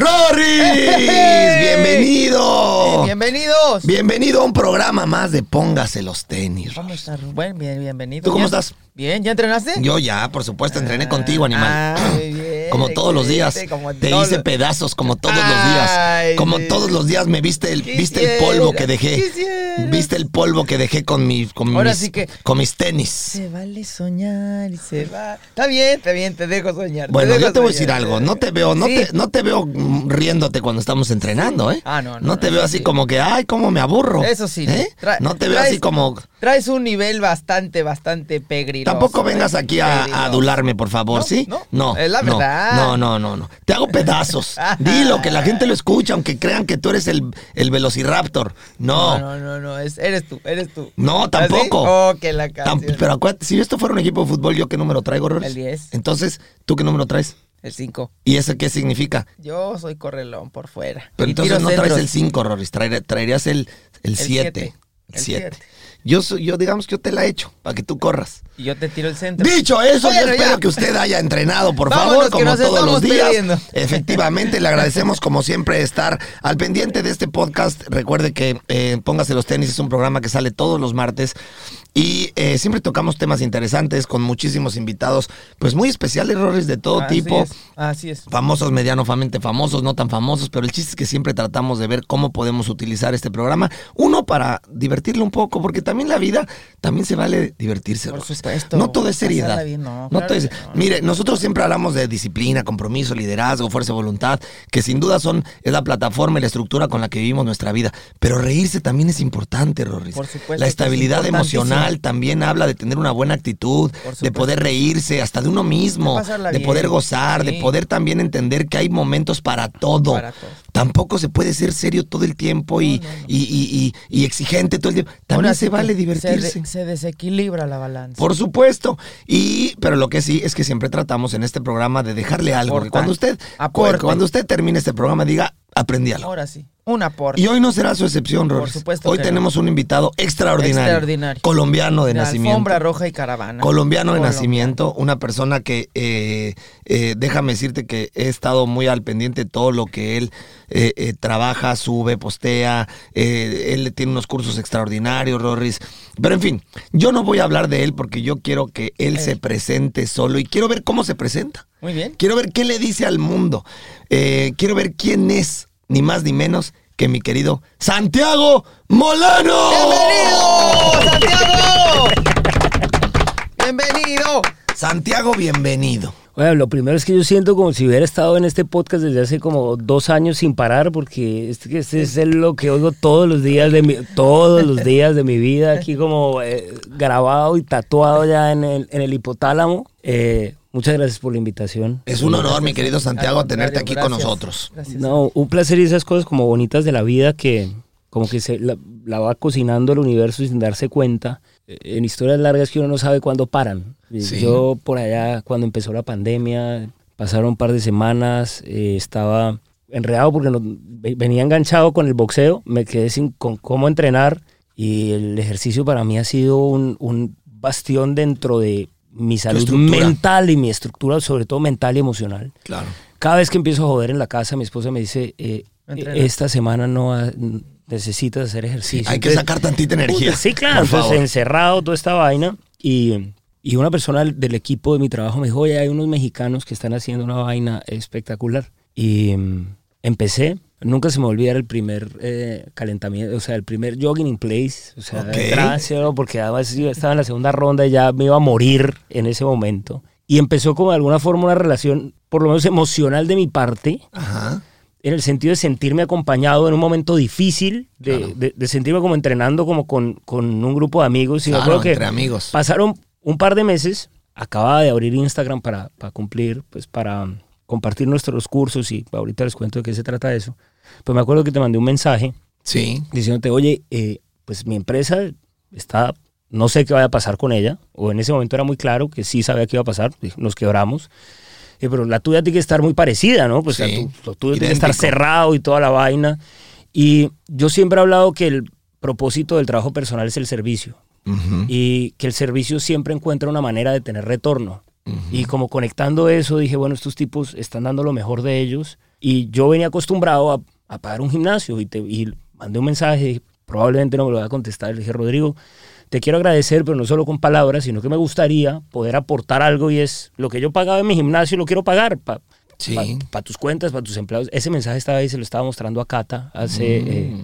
¡Roris! ¡Bienvenido! Bienvenidos. Bienvenido a un programa más de Póngase los tenis. ¿Cómo estás, Rubén? Bien, bienvenido. ¿Tú cómo ¿Ya- estás? Bien, ¿ya entrenaste? Yo ya, por supuesto, entrené contigo, animal. Ah, muy bien, como todos los días. Te hice pedazos como todos los días. Como todos los días me viste el, viste el polvo que dejé. quisiera. Viste el polvo que dejé con, mi, con, Ahora mis, sí que- con mis tenis. Se vale soñar y se va. Está bien, está bien, te dejo soñar. Bueno, dejo yo te voy a decir algo. No te veo, no, Sí. te, no te veo riéndote cuando estamos entrenando, ¿eh? Ah, no, no, No te no, veo así sí. como que, ay, cómo me aburro. Eso sí. ¿Eh? No te veo traes- así como. Traes un nivel bastante, bastante pegriloso. Tampoco vengas ¿eh? aquí a, adularme, por favor, ¿sí? no, no. es la verdad. No, no, no, no. Te hago pedazos. Dilo, que la gente lo escucha, aunque crean que tú eres el, el Velociraptor. No, No, no, no, no, es- eres tú, eres tú. no, ¿Ah, tampoco. Oh, que la Tam- canción. pero acuérdate, si esto fuera un equipo de fútbol, ¿yo qué número traigo, Roris? El 10. Entonces, ¿tú qué número traes? El 5. ¿Y eso qué significa? Yo soy correlón por fuera. Pero Y entonces no traes centros. el 5, Roris, traer- traerías el 7. siete. El El 7. Yo, yo digamos que yo te la he hecho, para que tú corras. Y yo te tiro el centro. Dicho eso, Bueno, yo espero ya. que usted haya entrenado, por Vámonos, favor, como todos los días. Efectivamente, le agradecemos como siempre estar al pendiente de este podcast. Recuerde que eh, Póngase los tenis es un programa que sale todos los martes y eh, siempre tocamos temas interesantes con muchísimos invitados, pues muy especiales, errores de todo Así tipo. es, Así es. Famosos, medianamente famosos, no tan famosos, pero el chiste es que siempre tratamos de ver cómo podemos utilizar este programa. Uno, para divertirlo un poco, porque también la vida, también se vale divertirse. Por supuesto. No todo es seriedad. Bien, no, No claro todo es- no. Mire, nosotros siempre hablamos de disciplina, compromiso, liderazgo, fuerza de voluntad, que sin duda son es la plataforma y la estructura con la que vivimos nuestra vida. Pero reírse también es importante, Roris. Por supuesto La es estabilidad emocional también habla de tener una buena actitud, de poder reírse hasta de uno mismo, De poder gozar, de poder también entender que hay momentos para todo. Para. Tampoco se puede ser serio todo el tiempo y, No, no, no. y- y- y- y exigente todo el tiempo. También Ahora se vale divertirse. Se, de- se desequilibra la balanza. Por supuesto. Y, pero lo que sí es que siempre tratamos en este programa de dejarle algo. Que Cuando usted, Aporte. cuando usted termine este programa, diga, aprendí algo. Ahora sí. Un aporte. Y hoy no será su excepción, Por Roris. supuesto Hoy que tenemos un invitado extraordinario. Extraordinario. Colombiano de, de nacimiento. alfombra roja y caravana. Colombiano de nacimiento, una persona que, eh, eh, déjame decirte que he estado muy al pendiente de todo lo que él eh, trabaja, sube, postea, él tiene unos cursos extraordinarios, Rorris. Pero en fin, yo no voy a hablar de él porque yo quiero que él se presente solo y quiero ver cómo se presenta. Muy bien. Quiero ver qué le dice al mundo. Quiero ver quién es, ni más ni menos que mi querido Santiago Molano. ¡Bienvenido, Santiago! ¡Bienvenido! Santiago, bienvenido. Bueno, lo primero es que yo siento como si hubiera estado en este podcast desde hace como dos años sin parar, porque este, este es lo que oigo todos los días de mi, todos los días de mi vida, aquí como eh, grabado y tatuado ya en el, en el hipotálamo. Eh, muchas gracias por la invitación. Es un honor, mi querido Santiago, tenerte aquí con gracias. nosotros. Gracias. No, un placer y esas cosas como bonitas de la vida que como que se la, la va cocinando el universo sin darse cuenta. Eh, En historias largas que uno no sabe cuándo paran. Sí. Yo por allá cuando empezó la pandemia, pasaron un par de semanas, eh, estaba enredado porque no- venía enganchado con el boxeo, me quedé sin con cómo entrenar y el ejercicio para mí ha sido un, un bastión dentro de mi salud mental y mi estructura, sobre todo mental y emocional. Claro. Cada vez que empiezo a joder en la casa, mi esposa me dice, eh, Entrena. esta semana no ha- necesitas hacer ejercicio. Hay que Entonces, sacar tantita energía. puta, Sí, claro. Entonces, favor. encerrado, toda esta vaina. Y, y una persona del- del equipo de mi trabajo me dijo, oye, hay unos mexicanos que están haciendo una vaina espectacular. Y mm, empecé. Nunca se me va a olvidar el primer eh, calentamiento, o sea, el primer jogging in place. O sea, Ok. gracias, porque además yo estaba en la segunda ronda y ya me iba a morir en ese momento. Y empezó como de alguna forma una relación, por lo menos emocional de mi parte, Ajá. en el sentido de sentirme acompañado en un momento difícil, de, Claro. de- de sentirme como entrenando como con, con un grupo de amigos. Y Claro, acuerdo que entre amigos. pasaron un par de meses, acababa de abrir Instagram para, para cumplir, pues para compartir nuestros cursos y ahorita les cuento de qué se trata eso. Pues me acuerdo que te mandé un mensaje Sí. diciéndote, oye, eh, pues mi empresa está, no sé qué vaya a pasar con ella, o en ese momento era muy claro que sí sabía qué iba a pasar, nos quebramos, Eh, pero la tuya tiene que estar muy parecida, ¿no? Pues Sí, o sea, tu- lo tuyo tiene que estar cerrado y toda la vaina. Y yo siempre he hablado que el propósito del trabajo personal es el servicio y que el servicio siempre encuentra una manera de tener retorno. Y como conectando eso, dije, bueno, estos tipos están dando lo mejor de ellos Y yo venía acostumbrado a, a pagar un gimnasio y, te, y mandé un mensaje, probablemente no me lo va a contestar. Le dije, Rodrigo, te quiero agradecer, pero no solo con palabras, sino que me gustaría poder aportar algo y es lo que yo pagaba en mi gimnasio, lo quiero pagar para Sí. tus cuentas, para tus empleados. Ese mensaje estaba ahí, se lo estaba mostrando a Cata hace, eh,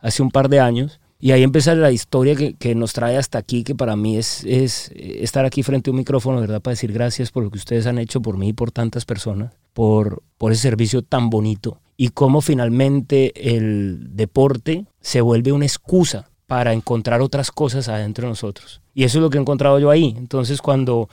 hace un par de años. Y ahí empieza la historia que, que nos trae hasta aquí, que para mí es, es eh, estar aquí frente a un micrófono, ¿verdad? Para decir gracias por lo que ustedes han hecho por mí y por tantas personas, por, por ese servicio tan bonito. Y cómo finalmente el deporte se vuelve una excusa para encontrar otras cosas adentro de nosotros. Y eso es lo que he encontrado yo ahí. Entonces, cuando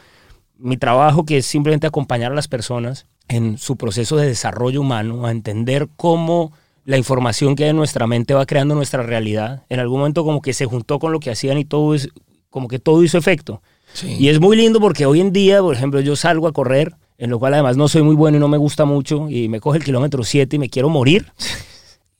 mi trabajo, que es simplemente acompañar a las personas en su proceso de desarrollo humano, a entender cómo la información que hay en nuestra mente va creando nuestra realidad, en algún momento como que se juntó con lo que hacían y todo es, como que todo hizo efecto. Sí. Y es muy lindo porque hoy en día, por ejemplo, yo salgo a correr, en lo cual además no soy muy bueno y no me gusta mucho, y me coge el kilómetro 7 y me quiero morir.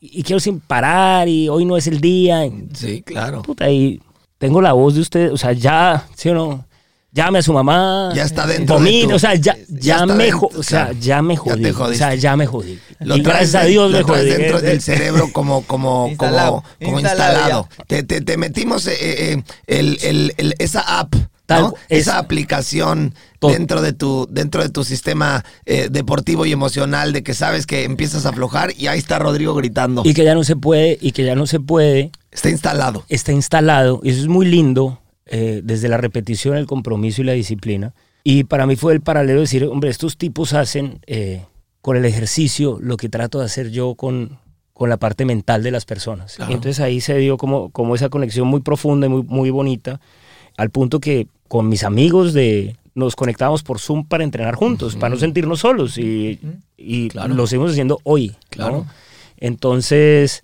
Y, quiero sin parar, y hoy no es el día. y- Sí, claro. puta, y tengo la voz de usted, o sea, ya, ¿sí o no? Llame a su mamá. Ya está dentro de vomite, tu- o sea, ya, ya ya, me, dentro, o sea, claro. ya me Ya te jodí. o jodiste. sea, ya me jodí. Lo y traes gracias a de- Dios lo me traes jodí. dentro del cerebro como, como, Instalado, como, como instalado instalado. Te, te- te metimos eh, eh, el- el- el- esa app, Tal ¿no? es- esa aplicación dentro de tu, dentro de tu sistema eh, deportivo y emocional de que sabes que empiezas a aflojar y ahí está Rodrigo gritando. Y que ya no se puede, y que ya no se puede, Está instalado. está instalado, y eso es muy lindo, eh, desde la repetición, el compromiso y la disciplina. Y para mí fue el paralelo de decir, hombre, estos tipos hacen eh, con el ejercicio lo que trato de hacer yo con, con la parte mental de las personas. Claro. Y entonces ahí se dio como, como esa conexión muy profunda y muy, muy bonita, al punto que con mis amigos de nos conectábamos por Zoom para entrenar juntos, para no sentirnos solos y, y Claro. lo seguimos haciendo hoy. ¿no? Claro. Entonces,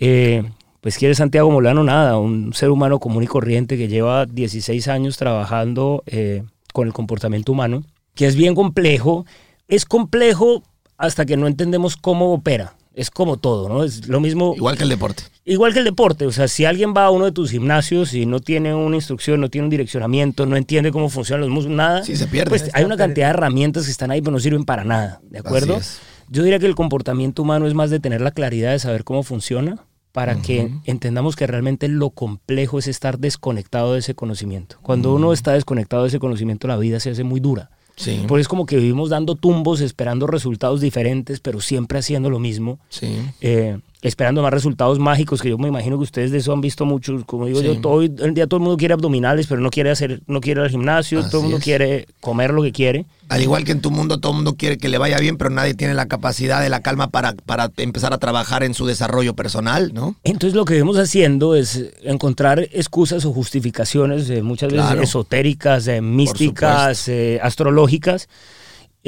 eh, pues quiere Santiago Molano nada, un ser humano común y corriente que lleva 16 años trabajando eh, con el comportamiento humano, que es bien complejo. Es complejo hasta que no entendemos cómo opera. Es como todo, ¿no? Es lo mismo. Igual que el deporte. Igual que el deporte, o sea, si alguien va a uno de tus gimnasios y no tiene una instrucción, no tiene un direccionamiento, no entiende cómo funcionan los músculos, nada, Sí, se pierde. pues hay una cantidad de herramientas que están ahí pero no sirven para nada, ¿de acuerdo? Así es. Yo diría que el comportamiento humano es más de tener la claridad de saber cómo funciona para que entendamos que realmente lo complejo es estar desconectado de ese conocimiento. Cuando uno está desconectado de ese conocimiento, la vida se hace muy dura. Sí. Por eso es como que vivimos dando tumbos, esperando resultados diferentes, pero siempre haciendo lo mismo Sí. eh, esperando más resultados mágicos que yo me imagino que ustedes de eso han visto muchos como digo Sí. yo todo el día todo el mundo quiere abdominales pero no quiere hacer no quiere ir al gimnasio Así todo el mundo es. quiere comer lo que quiere Al igual que en tu mundo, todo el mundo quiere que le vaya bien, pero nadie tiene la capacidad de la calma para, para empezar a trabajar en su desarrollo personal, ¿no? entonces lo que vemos haciendo es encontrar excusas o justificaciones eh, muchas veces Claro. esotéricas eh, místicas eh, astrológicas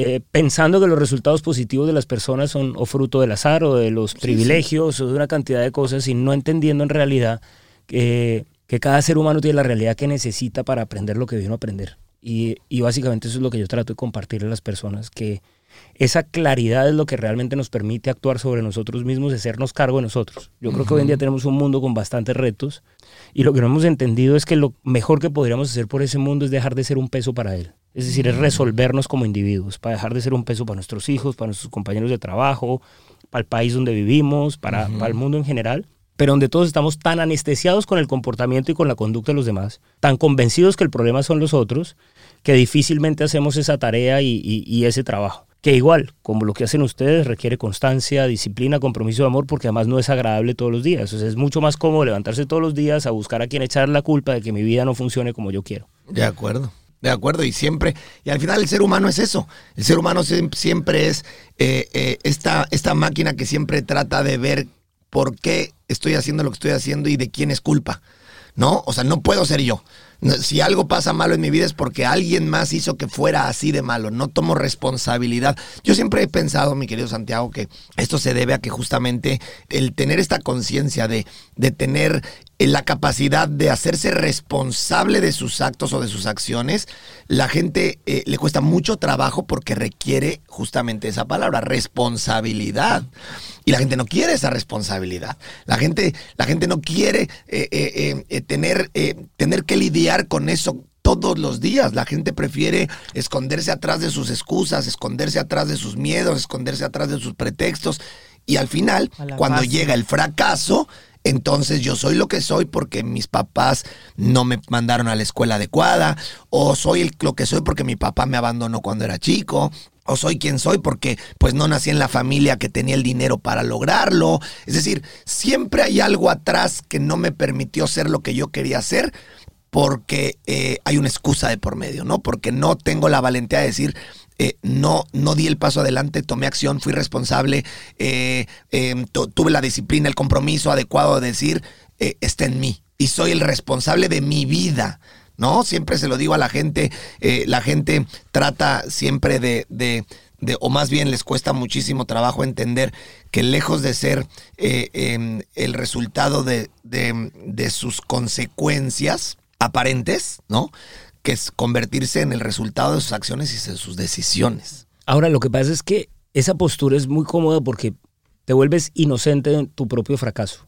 eh, pensando que los resultados positivos de las personas son o fruto del azar o de los privilegios o de una cantidad de cosas y no entendiendo en realidad que, que cada ser humano tiene la realidad que necesita para aprender lo que vino a aprender. Y, y básicamente eso es lo que yo trato de compartirle a las personas, que esa claridad es lo que realmente nos permite actuar sobre nosotros mismos y hacernos cargo de nosotros. Yo creo que hoy en día tenemos un mundo con bastantes retos y lo que no hemos entendido es que lo mejor que podríamos hacer por ese mundo es dejar de ser un peso para él. Es decir, es resolvernos como individuos, para dejar de ser un peso para nuestros hijos, para nuestros compañeros de trabajo, para el país donde vivimos, para, para el mundo en general pero donde todos estamos tan anestesiados con el comportamiento y con la conducta de los demás, tan convencidos que el problema son los otros, que difícilmente hacemos esa tarea y, y- y ese trabajo. Que igual, como lo que hacen ustedes, requiere constancia, disciplina, compromiso de amor, porque además no es agradable todos los días. O sea, es mucho más cómodo levantarse todos los días a buscar a quien echar la culpa de que mi vida no funcione como yo quiero. De acuerdo. De acuerdo, y siempre, y al final el ser humano es eso. El ser humano siem- siempre es eh, eh, esta, esta máquina que siempre trata de ver por qué estoy haciendo lo que estoy haciendo y de quién es culpa. ¿No? O sea, no puedo ser yo. Si algo pasa malo en mi vida es porque alguien más hizo que fuera así de malo. No tomo responsabilidad. Yo siempre he pensado, mi querido Santiago, que esto se debe a que justamente el tener esta conciencia de, de tener eh, la capacidad de hacerse responsable de sus actos o de sus acciones, la gente eh, le cuesta mucho trabajo porque requiere justamente esa palabra, responsabilidad. Y la gente no quiere esa responsabilidad. La gente, la gente no quiere eh, eh, eh, tener, tener que lidiar con eso todos los días. La gente prefiere esconderse atrás de sus excusas, esconderse atrás de sus miedos, esconderse atrás de sus pretextos. Y al final, cuando llega el fracaso, entonces yo soy lo que soy porque mis papás no me mandaron a la escuela adecuada, o soy el- lo que soy porque mi papá me abandonó cuando era chico, o soy quien soy porque pues no nací en la familia que tenía el dinero para lograrlo. Es decir, siempre hay algo atrás que no me permitió ser lo que yo quería ser porque eh, hay una excusa de por medio, ¿no? Porque no tengo la valentía de decir, eh, no, no di el paso adelante, tomé acción, fui responsable, eh, tu- tuve la disciplina, el compromiso adecuado de decir, está en mí y soy el responsable de mi vida. ¿No? Siempre se lo digo a la gente, eh, la gente trata siempre de, de- de- o más bien les cuesta muchísimo trabajo entender que lejos de ser eh, em, el resultado de, de- de sus consecuencias aparentes, ¿no? Que es convertirse en el resultado de sus acciones y de sus decisiones. Ahora, lo que pasa es que esa postura es muy cómoda porque te vuelves inocente en tu propio fracaso.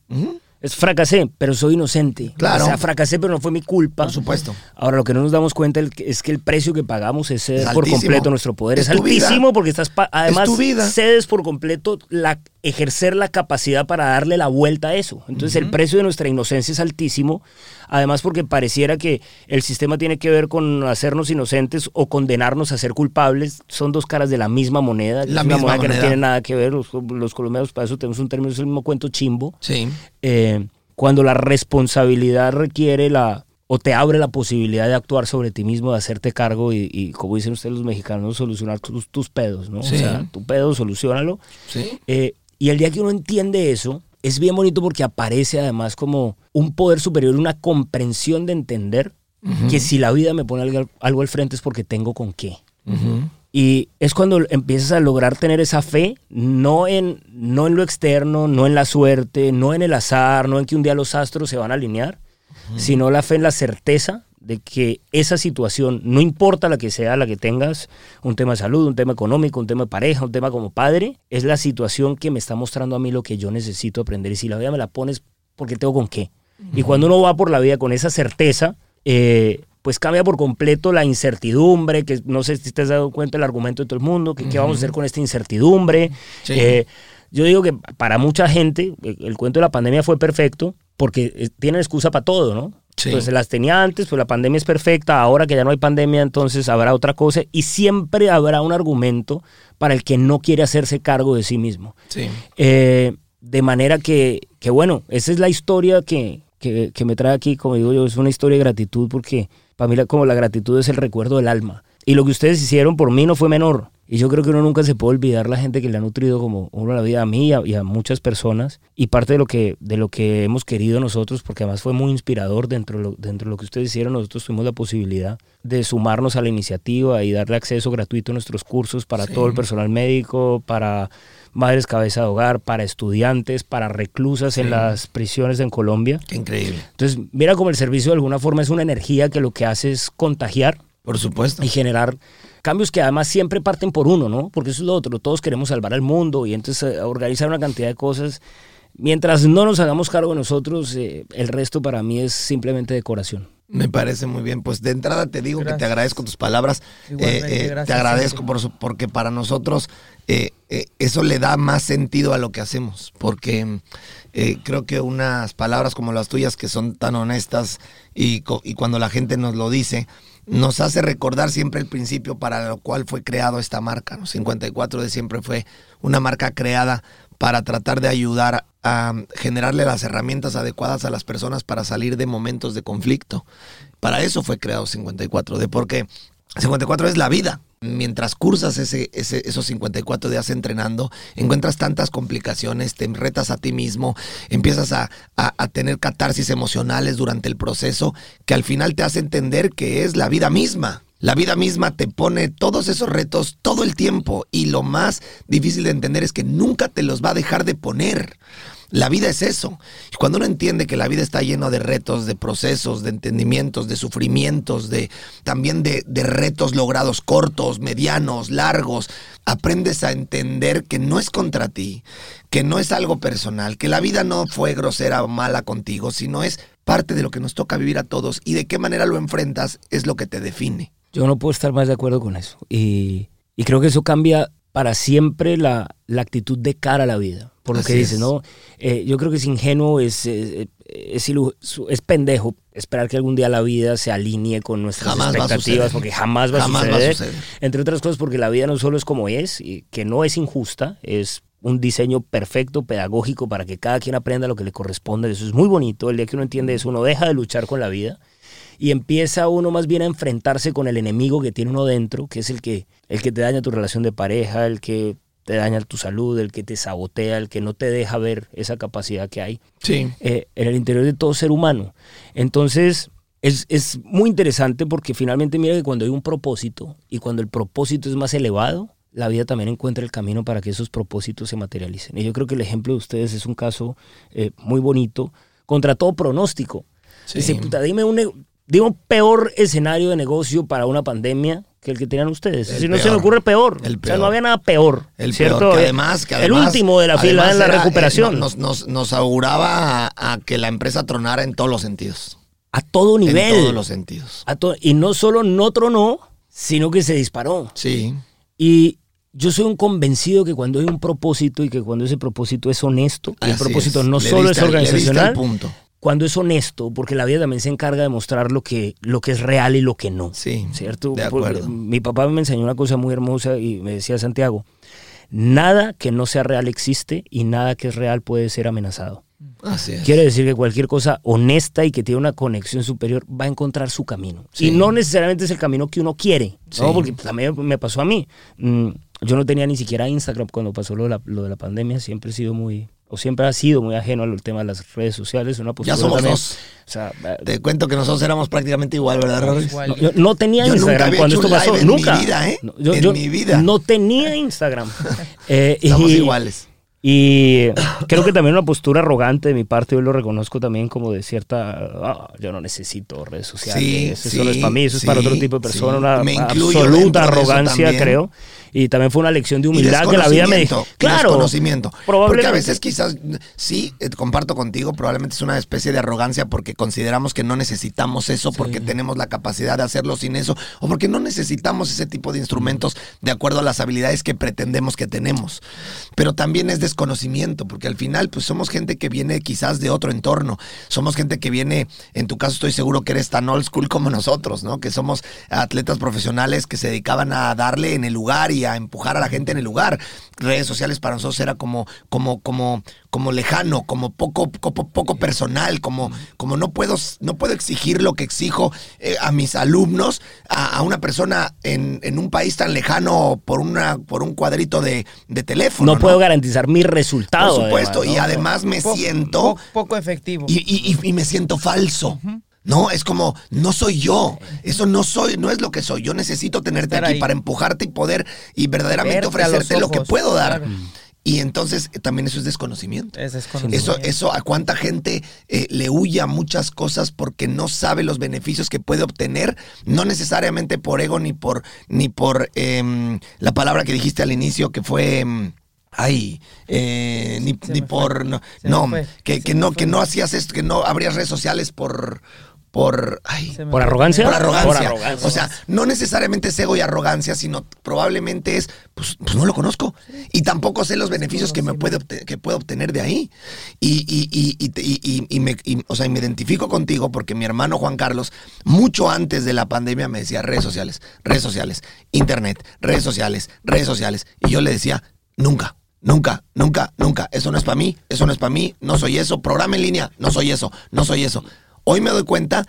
Es fracasé, pero soy inocente. Claro. O sea, fracasé, pero no fue mi culpa. Por supuesto. Ahora, lo que no nos damos cuenta es que el precio que pagamos es ceder Es por completo nuestro poder. Es, Es tu vida. altísimo porque estás, además, vida. cedes por completo la, ejercer la capacidad para darle la vuelta a eso. Entonces, el precio de nuestra inocencia es altísimo. Además, porque pareciera que el sistema tiene que ver con hacernos inocentes o condenarnos a ser culpables. Son dos caras de la misma moneda. La es una misma moneda que no tiene nada que ver. Los, los colombianos, para eso tenemos un término, es el mismo cuento chimbo. Sí. Eh, cuando la responsabilidad requiere la o te abre la posibilidad de actuar sobre ti mismo, de hacerte cargo y, y, como dicen ustedes los mexicanos, solucionar tus, tus pedos, ¿no? Sí. O sea, tu pedo, solucionalo. Sí. Eh, y el día que uno entiende eso, es bien bonito porque aparece además como un poder superior, una comprensión de entender que si la vida me pone algo, algo al frente es porque tengo con qué. Y es cuando empiezas a lograr tener esa fe, no en, no en lo externo, no en la suerte, no en el azar, no en que un día los astros se van a alinear, sino la fe en la certeza de que esa situación, no importa la que sea, la que tengas, un tema de salud, un tema económico, un tema de pareja, un tema como padre, es la situación que me está mostrando a mí lo que yo necesito aprender. Y si la vida me la pones, porque tengo con qué. Y cuando uno va por la vida con esa certeza, eh, pues cambia por completo la incertidumbre, que no sé si te has dado cuenta el argumento de todo el mundo, que qué vamos a hacer con esta incertidumbre. Sí. Eh, yo digo que para mucha gente eh, el cuento de la pandemia fue perfecto porque eh, tienen excusa para todo, ¿no? Sí. Entonces las tenía antes, pues la pandemia es perfecta, ahora que ya no hay pandemia, entonces habrá otra cosa y siempre habrá un argumento para el que no quiere hacerse cargo de sí mismo. Sí. Eh, de manera que, que, bueno, esa es la historia que, que, que me trae aquí, como digo yo, es una historia de gratitud porque para mí la- como la gratitud es el recuerdo del alma. Y lo que ustedes hicieron por mí no fue menor. Y yo creo que uno nunca se puede olvidar la gente que le ha nutrido como uno la vida a mí y a, y a muchas personas. Y parte de lo, que, de lo que hemos querido nosotros, porque además fue muy inspirador dentro de, lo, dentro de lo que ustedes hicieron, nosotros tuvimos la posibilidad de sumarnos a la iniciativa y darle acceso gratuito a nuestros cursos para Sí. todo el personal médico, para madres cabeza de hogar, para estudiantes, para reclusas en las prisiones en Colombia. Qué increíble. Entonces, mira como el servicio de alguna forma es una energía que lo que hace es contagiar Por supuesto. y generar cambios que además siempre parten por uno, ¿no? Porque eso es lo otro, todos queremos salvar al mundo y entonces eh, organizar una cantidad de cosas. Mientras no nos hagamos cargo de nosotros, eh, el resto para mí es simplemente decoración. Me parece muy bien. Pues de entrada te digo que te agradezco tus palabras. Eh, eh, gracias, te agradezco por su- porque para nosotros eh, eh, eso le da más sentido a lo que hacemos. Porque eh, creo que unas palabras como las tuyas que son tan honestas y, y cuando la gente nos lo dice, nos hace recordar siempre el principio para lo cual fue creado esta marca. ¿no? 54 de siempre fue una marca creada para tratar de ayudar a generarle las herramientas adecuadas a las personas para salir de momentos de conflicto. Para eso fue creado 54, de porque 54 es la vida. Mientras cursas ese, ese- esos 54 días entrenando, encuentras tantas complicaciones, te retas a ti mismo, empiezas a, a- a tener catarsis emocionales durante el proceso, que al final te hace entender que es la vida misma. La vida misma te pone todos esos retos todo el tiempo y lo más difícil de entender es que nunca te los va a dejar de poner. La vida es eso. Y cuando uno entiende que la vida está lleno de retos, de procesos, de entendimientos, de sufrimientos, de también de, retos logrados cortos, medianos, largos, aprendes a entender que no es contra ti, que no es algo personal, que la vida no fue grosera o mala contigo, sino es parte de lo que nos toca vivir a todos y de qué manera lo enfrentas es lo que te define. Yo no puedo estar más de acuerdo con eso. Y creo que eso cambia para siempre la, la, actitud de cara a la vida. Por lo Así que dices, es. ¿no? Eh, yo creo que es ingenuo, es, es, es, es pendejo esperar que algún día la vida se alinee con nuestras Jamás expectativas, porque jamás va a va a suceder. Entre otras cosas, porque la vida no solo es como es, y que no es injusta, es un diseño perfecto, pedagógico, para que cada quien aprenda lo que le corresponde. Eso es muy bonito. El día que uno entiende eso, uno deja de luchar con la vida y empieza uno más bien a enfrentarse con el enemigo que tiene uno dentro, que es el que, el que te daña tu relación de pareja, el que te daña tu salud, el que te sabotea, el que no te deja ver esa capacidad que hay Sí. eh, en el interior de todo ser humano. Entonces, es, es muy interesante porque finalmente mira que cuando hay un propósito y cuando el propósito es más elevado, la vida también encuentra el camino para que esos propósitos se materialicen. Y yo creo que el ejemplo de ustedes es un caso eh, muy bonito contra todo pronóstico. Sí. Dice, puta, dime un, un peor escenario de negocio para una pandemia que el que tenían ustedes. El si no se me ocurre peor. El O sea, no había nada peor. El ¿cierto? peor, que además, que el último de la fila en la era, eh, recuperación. nos, nos, nos auguraba a, a que la empresa tronara en todos los sentidos. a todo nivel. En todos los sentidos. A to- y no solo no tronó, sino que se disparó. Sí. Y yo soy un convencido que cuando hay un propósito y que cuando ese propósito es honesto, y el propósito es. no Le solo diste es organizacional, punto. Cuando es honesto, porque la vida también se encarga de mostrar lo que, lo que es real y lo que no. Sí. ¿Cierto? De acuerdo. Mi papá me enseñó una cosa muy hermosa y me decía Santiago, nada que no sea real existe y nada que es real puede ser amenazado. Así es. Quiere decir que cualquier cosa honesta y que tiene una conexión superior va a encontrar su camino. Sí. Y no necesariamente es el camino que uno quiere, ¿no? Porque también me pasó a mí. Mm, yo no tenía ni siquiera Instagram cuando pasó lo de, la, lo de la pandemia. Siempre he sido muy, o siempre ha sido muy ajeno al tema de las redes sociales. Una postura Ya somos también- dos. O sea, Te cuento que nosotros éramos prácticamente igual, ¿verdad? Igual. no, yo no tenía Yo nunca Instagram había cuando esto pasó. en mi nunca. vida, ¿eh? No, yo, En yo mi vida. No tenía Instagram. Eh, Estamos y- iguales. Y creo que también una postura arrogante de mi parte, yo lo reconozco también como de cierta, "Ah, yo no necesito redes sociales, Sí, eso sí, solo es para mí, eso es para otro tipo de personas, sí. una Me absoluta de arrogancia creo. Y también fue una lección de humildad que la vida me dijo. Claro, desconocimiento. Porque a veces quizás, sí, eh, comparto contigo, probablemente es una especie de arrogancia porque consideramos que no necesitamos eso, porque tenemos la capacidad de hacerlo sin eso, o porque no necesitamos ese tipo de instrumentos de acuerdo a las habilidades que pretendemos que tenemos. Pero también es desconocimiento, porque al final, pues somos gente que viene quizás de otro entorno. Somos gente que viene, en tu caso estoy seguro que eres tan old school como nosotros, ¿no? Que somos atletas profesionales que se dedicaban a darle en el lugar y a empujar a la gente en el lugar. Redes sociales para nosotros era como, como, como, como lejano, como poco, poco, poco personal, como, como no puedo, no puedo exigir lo que exijo eh, a mis alumnos, a, a una persona en, en un país tan lejano por una, por un cuadrito de, de teléfono. no, puedo garantizar mi resultado. Por supuesto, además, y además me siento po- poco efectivo. y, y- y- y me siento falso. No, es como, no soy yo. Eso no soy, no es lo que soy. Yo necesito tenerte Estar aquí ahí. para empujarte y poder y verdaderamente Verte ofrecerte lo que puedo dar. claro. Y entonces eh, también eso es desconocimiento. Es Eso, desconocimiento. eso a cuánta gente eh, le huye a muchas cosas porque no sabe los beneficios que puede obtener, no necesariamente por ego ni por, ni por em, la palabra que dijiste al inicio que fue em, ay, eh, ni, por no, que, que no, que no hacías esto, que no abrías redes sociales por por ay, ¿Por arrogancia? por arrogancia. Por arrogancia. O sea, no necesariamente es ego y arrogancia, sino probablemente es, pues, pues no lo conozco. Y tampoco sé los beneficios que me puede, que puedo obtener de ahí. Y, y, y, y, y- y- y me, y, o sea, y me identifico contigo porque mi hermano Juan Carlos, mucho antes de la pandemia, me decía redes sociales, redes sociales, internet, redes sociales, redes sociales. Y yo le decía, nunca. Nunca, nunca, nunca. Eso no es para mí, eso no es para mí, no soy eso. Programa en línea, no soy eso, no soy eso. Hoy me doy cuenta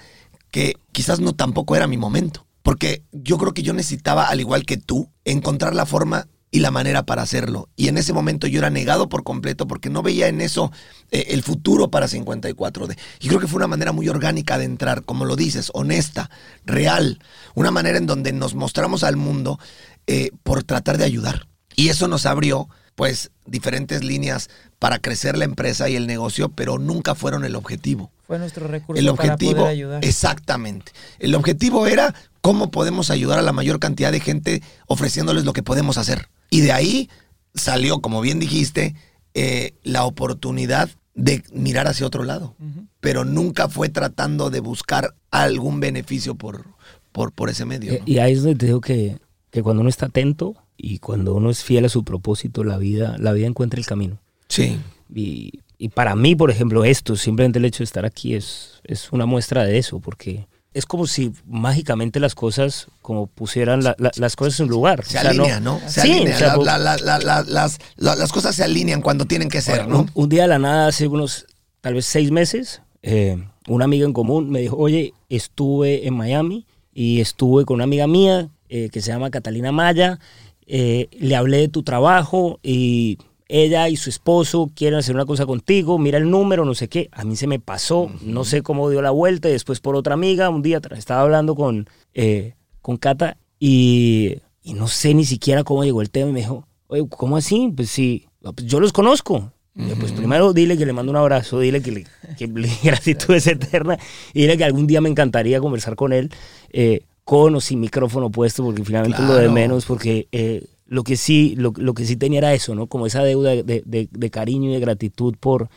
que quizás no tampoco era mi momento. Porque yo creo que yo necesitaba, al igual que tú, encontrar la forma y la manera para hacerlo. Y en ese momento yo era negado por completo porque no veía en eso eh, el futuro para 54D. Y creo que fue una manera muy orgánica de entrar, como lo dices, honesta, real. Una manera en donde nos mostramos al mundo eh, por tratar de ayudar. Y eso nos abrió, pues, diferentes líneas para crecer la empresa y el negocio, pero nunca fueron el objetivo. Fue nuestro recurso El para poder ayudar. exactamente. El objetivo era cómo podemos ayudar a la mayor cantidad de gente ofreciéndoles lo que podemos hacer. Y de ahí salió, como bien dijiste, eh, la oportunidad de mirar hacia otro lado, pero nunca fue tratando de buscar algún beneficio por, por, por ese medio. Eh, ¿no? Y ahí es donde te digo que, que cuando uno está atento y cuando uno es fiel a su propósito, la vida, la vida encuentra el camino. Sí, Y, y para mí, por ejemplo, esto, simplemente el hecho de estar aquí es, es una muestra de eso, porque es como si mágicamente las cosas, como pusieran la- la- las cosas en su lugar. se O sea, alinea, ¿no? Se Sí, alinea. o sea, La- la- la- la- las, la- las cosas se alinean cuando tienen que ser, ¿no? Un, un día de la nada, hace unos tal vez seis meses, eh, una amiga en común me dijo, oye, estuve en Miami y estuve con una amiga mía eh, que se llama Catalina Maya, eh, le hablé de tu trabajo y ella y su esposo quieren hacer una cosa contigo, mira el número, no sé qué, a mí se me pasó, no sé cómo dio la vuelta y después por otra amiga, un día estaba hablando con, eh, con Cata y, y no sé ni siquiera cómo llegó el tema y me dijo, oye, ¿cómo así? Pues sí, pues yo los conozco. Yo, Pues primero dile que le mando un abrazo, dile que, le, que le- gratitud es eterna y dile que algún día me encantaría conversar con él eh, con o sin micrófono puesto porque finalmente es lo de Claro. menos porque eh, lo que sí lo, lo que sí tenía era eso, ¿no? Como esa deuda de, de- de cariño y de gratitud por,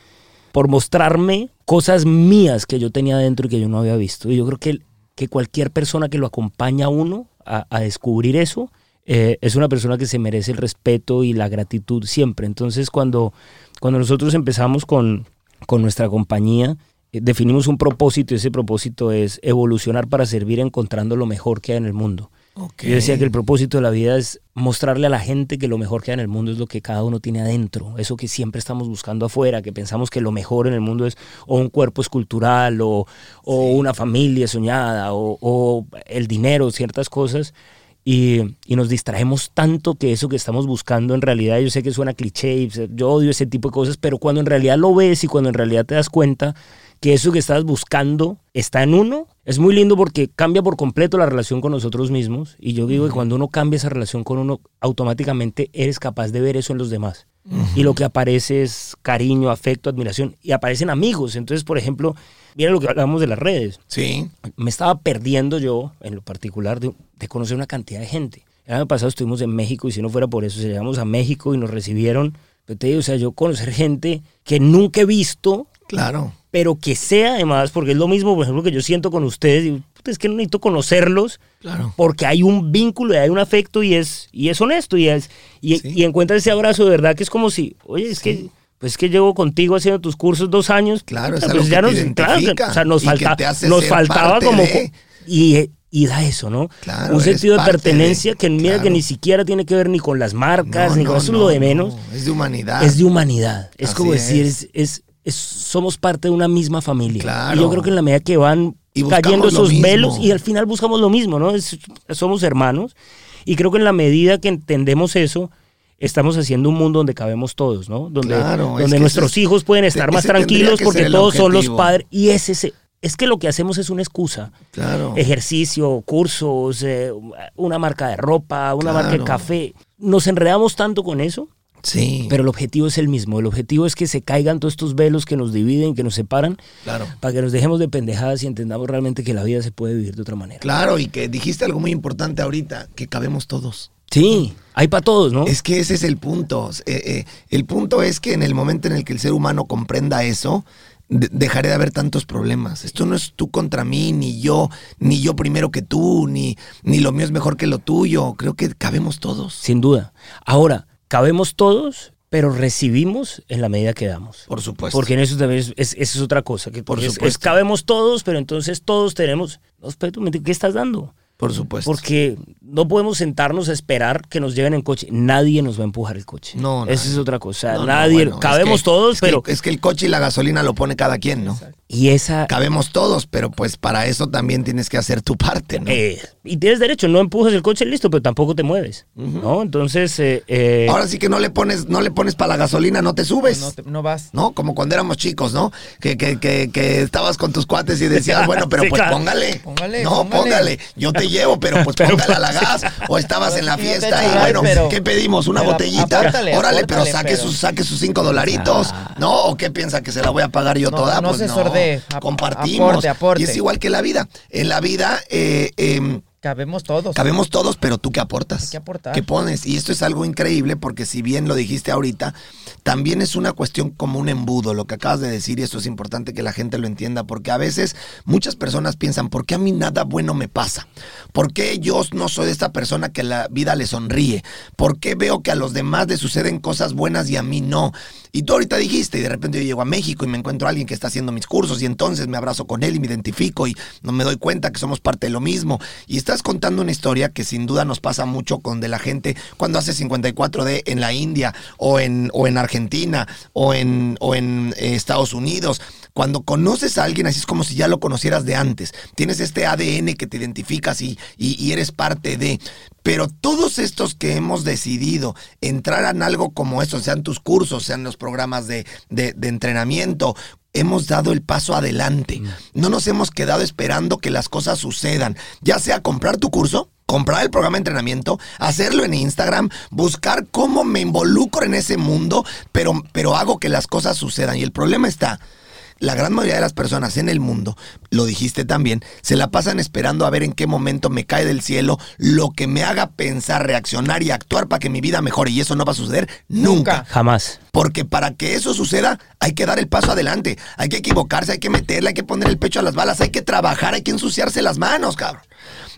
por mostrarme cosas mías que yo tenía dentro y que yo no había visto. Y yo creo que, que cualquier persona que lo acompaña a uno a, a descubrir eso eh, es una persona que se merece el respeto y la gratitud siempre. Entonces cuando, cuando nosotros empezamos con, con nuestra compañía, definimos un propósito y ese propósito es evolucionar para servir encontrando lo mejor que hay en el mundo. Yo decía que el propósito de la vida es mostrarle a la gente que lo mejor que hay en el mundo es lo que cada uno tiene adentro, eso que siempre estamos buscando afuera, que pensamos que lo mejor en el mundo es o un cuerpo escultural o, o una familia soñada o, o el dinero, ciertas cosas. Y, y nos distraemos tanto que eso que estamos buscando en realidad, yo sé que suena cliché, yo odio ese tipo de cosas, pero cuando en realidad lo ves y cuando en realidad te das cuenta que eso que estás buscando está en uno, es muy lindo porque cambia por completo la relación con nosotros mismos. Y yo digo que cuando uno cambia esa relación con uno, automáticamente eres capaz de ver eso en los demás. Y lo que aparece es cariño, afecto, admiración. Y aparecen amigos. Entonces, por ejemplo, mira lo que hablamos de las redes. Sí, Me estaba perdiendo yo, en lo particular, de, de conocer una cantidad de gente. El año pasado estuvimos en México y si no fuera por eso, si llegamos a México y nos recibieron, pero te digo, o sea, yo conocer gente que nunca he visto, claro. Pero que sea además, porque es lo mismo, por ejemplo, que yo siento con ustedes, es que no necesito conocerlos, Claro. porque hay un vínculo y hay un afecto y es, y es honesto y, es, y, Sí. y encuentras ese abrazo de verdad que es como si, oye, es que... Pues es que llevo contigo haciendo tus cursos dos años. Claro, es puta, algo pues que te claro, o sea, nos, que falta- hace nos faltaba como... de. Y, y da eso, ¿no? Claro, un sentido de pertenencia que mira que ni siquiera tiene que ver ni con las marcas, No, ni con no, eso es no, lo de no, menos. Es de humanidad. Es de humanidad. Es Así como decir, es. es, es- somos parte de una misma familia. Claro. Y yo creo que en la medida que van cayendo esos velos y al final buscamos lo mismo, ¿no? Es- somos hermanos. Y creo que en la medida que entendemos eso, estamos haciendo un mundo donde cabemos todos, ¿no? Donde, Claro, es donde que nuestros es- hijos pueden estar más tranquilos que porque todos son los objetivo. padres. Y es ese. Es que lo que hacemos es una excusa. Claro. Ejercicio, cursos, eh, una marca de ropa, una marca de Claro. café. Nos enredamos tanto con eso Sí. pero el objetivo es el mismo. El objetivo es que se caigan todos estos velos que nos dividen, que nos separan, Claro. para que nos dejemos de pendejadas y entendamos realmente que la vida se puede vivir de otra manera. Claro, y que dijiste algo muy importante ahorita, que cabemos todos. Sí, hay para todos, ¿no? Es que ese es el punto. Eh, eh, el punto es que en el momento en el que el ser humano comprenda eso, de- dejaré de haber tantos problemas. Esto no es tú contra mí, ni yo, ni yo primero que tú, ni, ni lo mío es mejor que lo tuyo. Creo que cabemos todos. Sin duda. Ahora, cabemos todos, pero recibimos en la medida que damos. Por supuesto. Porque en eso también es, es- otra cosa. Que Por porque es- es, supuesto. cabemos todos, pero entonces todos tenemos. ¿qué estás dando? Por supuesto. Porque no podemos sentarnos a esperar que nos lleven en coche. Nadie nos va a empujar el coche. No, Esa es otra cosa. No, nadie. es cabemos que- todos, que- pero. es que el coche y la gasolina lo pone cada quien, ¿no? Y esa. Cabemos todos, pero pues para eso también tienes que hacer tu parte, ¿no? eh, y tienes derecho, no empujas el coche, listo, pero tampoco te mueves. ¿No? Entonces. eh, eh, Ahora sí que no le pones, no le pones para la gasolina, no te subes. No, te- no vas. ¿no? Como cuando éramos chicos, ¿no? Que, que, que, que estabas con tus cuates y decías, bueno, pero Sí, pues claro. póngale. Póngale, No, póngale. póngale. Yo te llevo, pero pues póngale a la gas. O estabas en la fiesta y bueno, pero- ¿qué pedimos? ¿Una pero botellita? apórtale, Órale, pero saque, pero- Sus, saque sus cinco dolaritos. ¿No? ¿O qué piensa que se la voy a pagar yo No, toda? no pues se no. Compartimos. aporte, aporte. Y es igual que la vida. En la vida, eh, eh, Cabemos todos. Cabemos todos, pero tú qué aportas. Que aportar. ¿Qué pones? Y esto es algo increíble porque si bien lo dijiste ahorita, también es una cuestión como un embudo, lo que acabas de decir, y esto es importante que la gente lo entienda, porque a veces muchas personas piensan, ¿por qué a mí nada bueno me pasa? ¿Por qué yo no soy esta persona que la vida le sonríe? ¿Por qué veo que a los demás les suceden cosas buenas y a mí no? Y tú ahorita dijiste, y de repente yo llego a México y me encuentro a alguien que está haciendo mis cursos, y entonces me abrazo con él y me identifico y no me doy cuenta que somos parte de lo mismo. Y estás contando una historia que sin duda nos pasa mucho con de la gente cuando hace 54D en la India o en, o en Argentina o en, o en eh, Estados Unidos. Cuando conoces a alguien así es como si ya lo conocieras de antes. Tienes este ADN que te identificas y, y, eres parte de. Pero todos estos que hemos decidido entrar en algo como eso, sean tus cursos, sean los programas de, de entrenamiento, hemos dado el paso adelante. No nos hemos quedado esperando que las cosas sucedan. Ya sea comprar tu curso, comprar el programa de entrenamiento, hacerlo en Instagram, buscar cómo me involucro en ese mundo, pero, pero hago que las cosas sucedan. Y el problema está la gran mayoría de las personas en el mundo, lo dijiste también, se la pasan esperando a ver en qué momento me cae del cielo lo que me haga pensar, reaccionar y actuar para que mi vida mejore. Y eso no va a suceder nunca. Jamás. Porque para que eso suceda, hay que dar el paso adelante. Hay que equivocarse, hay que meterle, hay que poner el pecho a las balas, hay que trabajar, hay que ensuciarse las manos, cabrón.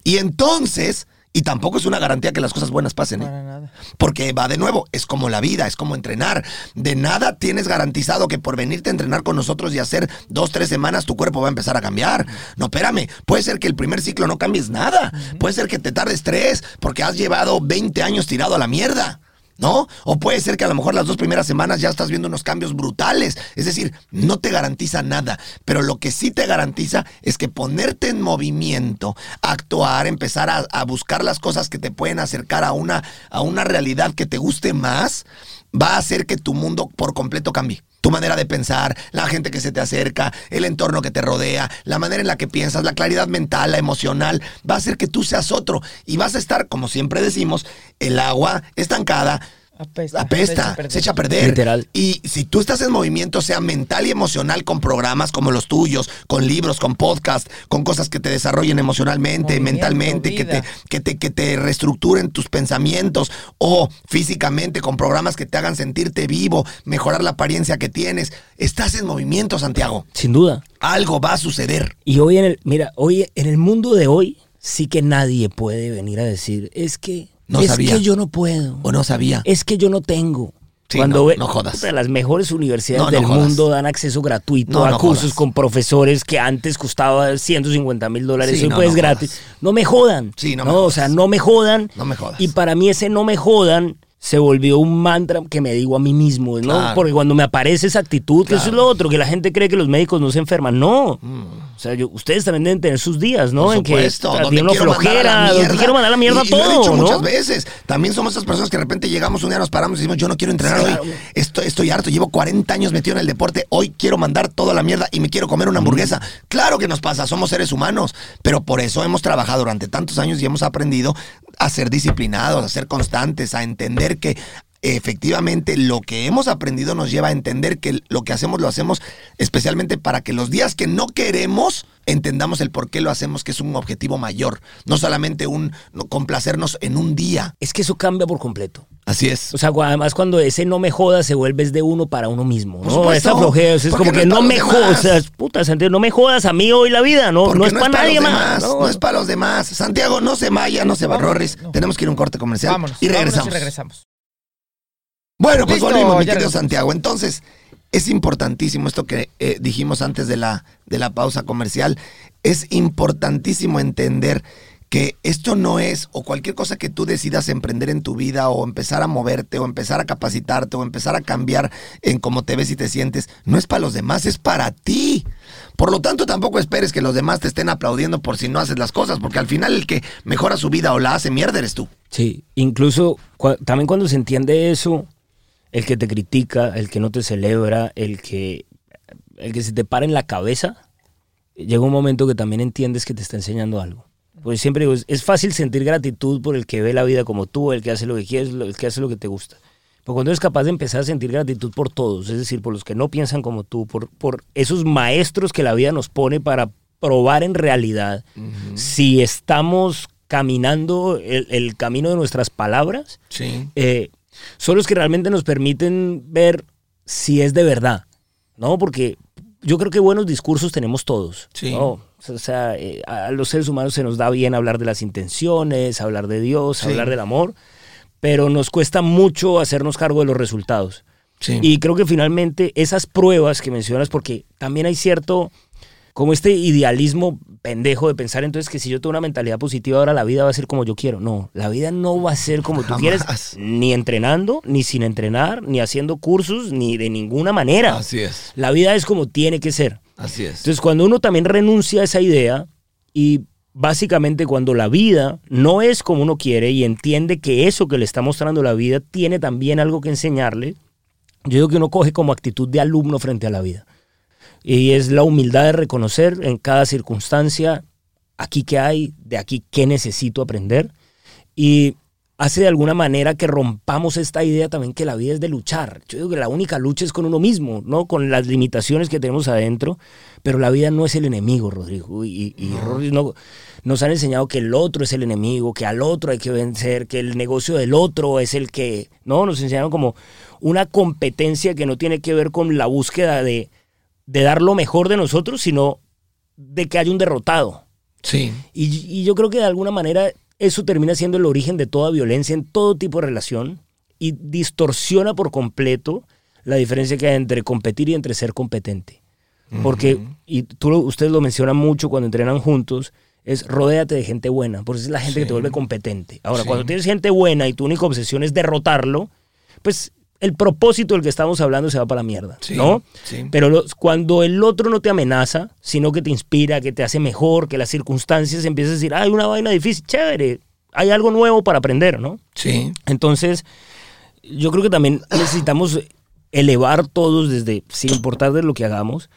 Y entonces y tampoco es una garantía que las cosas buenas pasen. ¿eh? Para nada. Porque va de nuevo, es como la vida, es como entrenar. De nada tienes garantizado que por venirte a entrenar con nosotros y hacer dos, tres semanas tu cuerpo va a empezar a cambiar. No, espérame, puede ser que el primer ciclo no cambies nada. Puede ser que te tardes tres porque has llevado 20 años tirado a la mierda. ¿No? O puede ser que a lo mejor las dos primeras semanas ya estás viendo unos cambios brutales. Es decir, no te garantiza nada, pero lo que sí te garantiza es que ponerte en movimiento, actuar, empezar a, a buscar las cosas que te pueden acercar a una, a una realidad que te guste más, va a hacer que tu mundo por completo cambie. Tu manera de pensar, la gente que se te acerca, el entorno que te rodea, la manera en la que piensas, la claridad mental, la emocional, va a hacer que tú seas otro y vas a estar, como siempre decimos, el agua estancada. Apesta. Apesta, se echa a perder. Literal. Y si tú estás en movimiento, sea mental y emocional, con programas como los tuyos, con libros, con podcast, con cosas que te desarrollen emocionalmente, Movimiento, mentalmente, que te, que, te, que te reestructuren tus pensamientos, o físicamente, con programas que te hagan sentirte vivo, mejorar la apariencia que tienes, estás en movimiento, Santiago. Sin duda. Algo va a suceder. Y hoy en el, mira, hoy en el mundo de hoy, sí que nadie puede venir a decir, es que, No es sabía. que yo no puedo, O no sabía. es que yo no tengo. Sí, Cuando no, ve- no jodas. las mejores universidades No, del jodas. mundo dan acceso gratuito a cursos jodas. con profesores que antes costaba 150 mil dólares Sí, hoy puedes gratis. jodas. No me jodan. Sí, no me O sea, no me jodan. No me jodas. Y para mí ese no me jodan se volvió un mantra que me digo a mí mismo, ¿no? Claro. Porque cuando me aparece esa actitud, que eso es. Mm. lo otro, que la gente cree que los médicos no se enferman. No. O sea, yo- ustedes también deben tener sus días, ¿no? Por en que supuesto, sea, donde quiero mandar a la flojera, donde quiero mandar a la mierda y, y lo he todo, dicho ¿no? muchas veces. También somos esas personas que de repente llegamos un día, nos paramos y decimos, yo no quiero entrenar hoy. Estoy, estoy harto, llevo 40 años metido en el deporte, hoy quiero mandar toda la mierda y me quiero comer una hamburguesa. Claro que nos pasa, somos seres humanos, pero por eso hemos trabajado durante tantos años y hemos aprendido a ser disciplinados, a ser constantes, a entender que efectivamente lo que hemos aprendido nos lleva a entender que lo que hacemos lo hacemos especialmente para que los días que no queremos entendamos el por qué lo hacemos, que es un objetivo mayor, no solamente un no, complacernos en un día. Es que eso cambia por completo. Así es. O sea, además cuando ese no me joda se vuelve es de uno para uno mismo, Por ¿no? Esa flojera, es como no que no me jodas, o sea, puta, Santiago, no me jodas a mí hoy la vida, no, no es para nadie más. no. no es para los demás. Santiago, no se vaya, no se va, no. Tenemos que ir a un corte comercial Vámonos. y vámonos regresamos. y regresamos. Bueno, pues Listo, volvimos, mi querido. Santiago. Entonces, es importantísimo esto que eh, dijimos antes de la, de la pausa comercial. Es importantísimo entender que esto no es, o cualquier cosa que tú decidas emprender en tu vida, o empezar a moverte, o empezar a capacitarte, o empezar a cambiar en cómo te ves y te sientes, no es para los demás, es para ti. Por lo tanto, tampoco esperes que los demás te estén aplaudiendo por si no haces las cosas, porque al final el que mejora su vida o la hace mierda eres tú. Sí, incluso también cuando se entiende eso, el que te critica, el que no te celebra, el que, el que se te para en la cabeza, llega un momento que también entiendes que te está enseñando algo. Porque siempre digo, es, fácil sentir gratitud por el que ve la vida como tú, el que hace lo que quieres, el que hace lo que te gusta. Pero cuando eres capaz de empezar a sentir gratitud por todos, es decir, por los que no piensan como tú, por, por esos maestros que la vida nos pone para probar en realidad si estamos caminando el, el camino de nuestras palabras, Sí. eh, son los que realmente nos permiten ver si es de verdad, ¿no? Porque yo creo que buenos discursos tenemos todos, Sí. ¿no? O sea, eh, a los seres humanos se nos da bien hablar de las intenciones, hablar de Dios, Sí. hablar del amor, pero nos cuesta mucho hacernos cargo de los resultados. Sí. Y creo que finalmente esas pruebas que mencionas, porque también hay cierto, como este idealismo pendejo de pensar entonces que si yo tengo una mentalidad positiva ahora la vida va a ser como yo quiero. No, la vida no va a ser como tú quieres, ni entrenando, ni sin entrenar, ni haciendo cursos, ni de ninguna manera. Así es. La vida es como tiene que ser. Así es. Entonces, cuando uno también renuncia a esa idea y básicamente cuando la vida no es como uno quiere y entiende que eso que le está mostrando la vida tiene también algo que enseñarle, yo digo que uno coge como actitud de alumno frente a la vida. Y es la humildad de reconocer en cada circunstancia aquí qué hay, de aquí qué necesito aprender. Y hace de alguna manera que rompamos esta idea también que la vida es de luchar. Yo digo que la única lucha es con uno mismo, ¿no? Con las limitaciones que tenemos adentro, pero la vida no es el enemigo, Rodrigo. Y, y Rodrigo, no- nos han enseñado que el otro es el enemigo, que al otro hay que vencer, que el negocio del otro es el que, ¿no? Nos enseñaron como una competencia que no tiene que ver con la búsqueda de, de dar lo mejor de nosotros, sino de que haya un derrotado. Sí. Y, y yo creo que de alguna manera eso termina siendo el origen de toda violencia en todo tipo de relación y distorsiona por completo la diferencia que hay entre competir y entre ser competente. Porque, y tú, ustedes lo mencionan mucho cuando entrenan juntos, es rodéate de gente buena, porque es la gente que te vuelve competente. Ahora, Sí. cuando tienes gente buena y tu única obsesión es derrotarlo, pues el propósito del que estamos hablando se va para la mierda, Sí, ¿no? sí. Pero los- cuando el otro no te amenaza, sino que te inspira, que te hace mejor, que las circunstancias empiezas a decir, hay una vaina difícil, chévere, hay algo nuevo para aprender, ¿no? Sí. Entonces, yo creo que también necesitamos elevar todos desde, sin importar de lo que hagamos,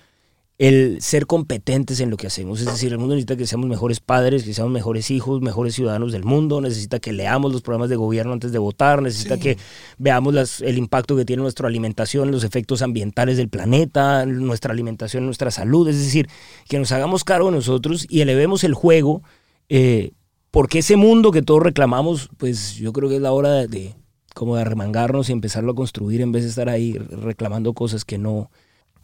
el ser competentes en lo que hacemos. Es decir, el mundo necesita que seamos mejores padres, que seamos mejores hijos, mejores ciudadanos del mundo, necesita que leamos los programas de gobierno antes de votar, necesita que veamos las- el impacto que tiene nuestra alimentación, los efectos ambientales del planeta, nuestra alimentación, nuestra salud. Es decir, que nos hagamos cargo de nosotros y elevemos el juego, eh, porque ese mundo que todos reclamamos, pues yo creo que es la hora de, de como de arremangarnos y empezarlo a construir en vez de estar ahí reclamando cosas que no,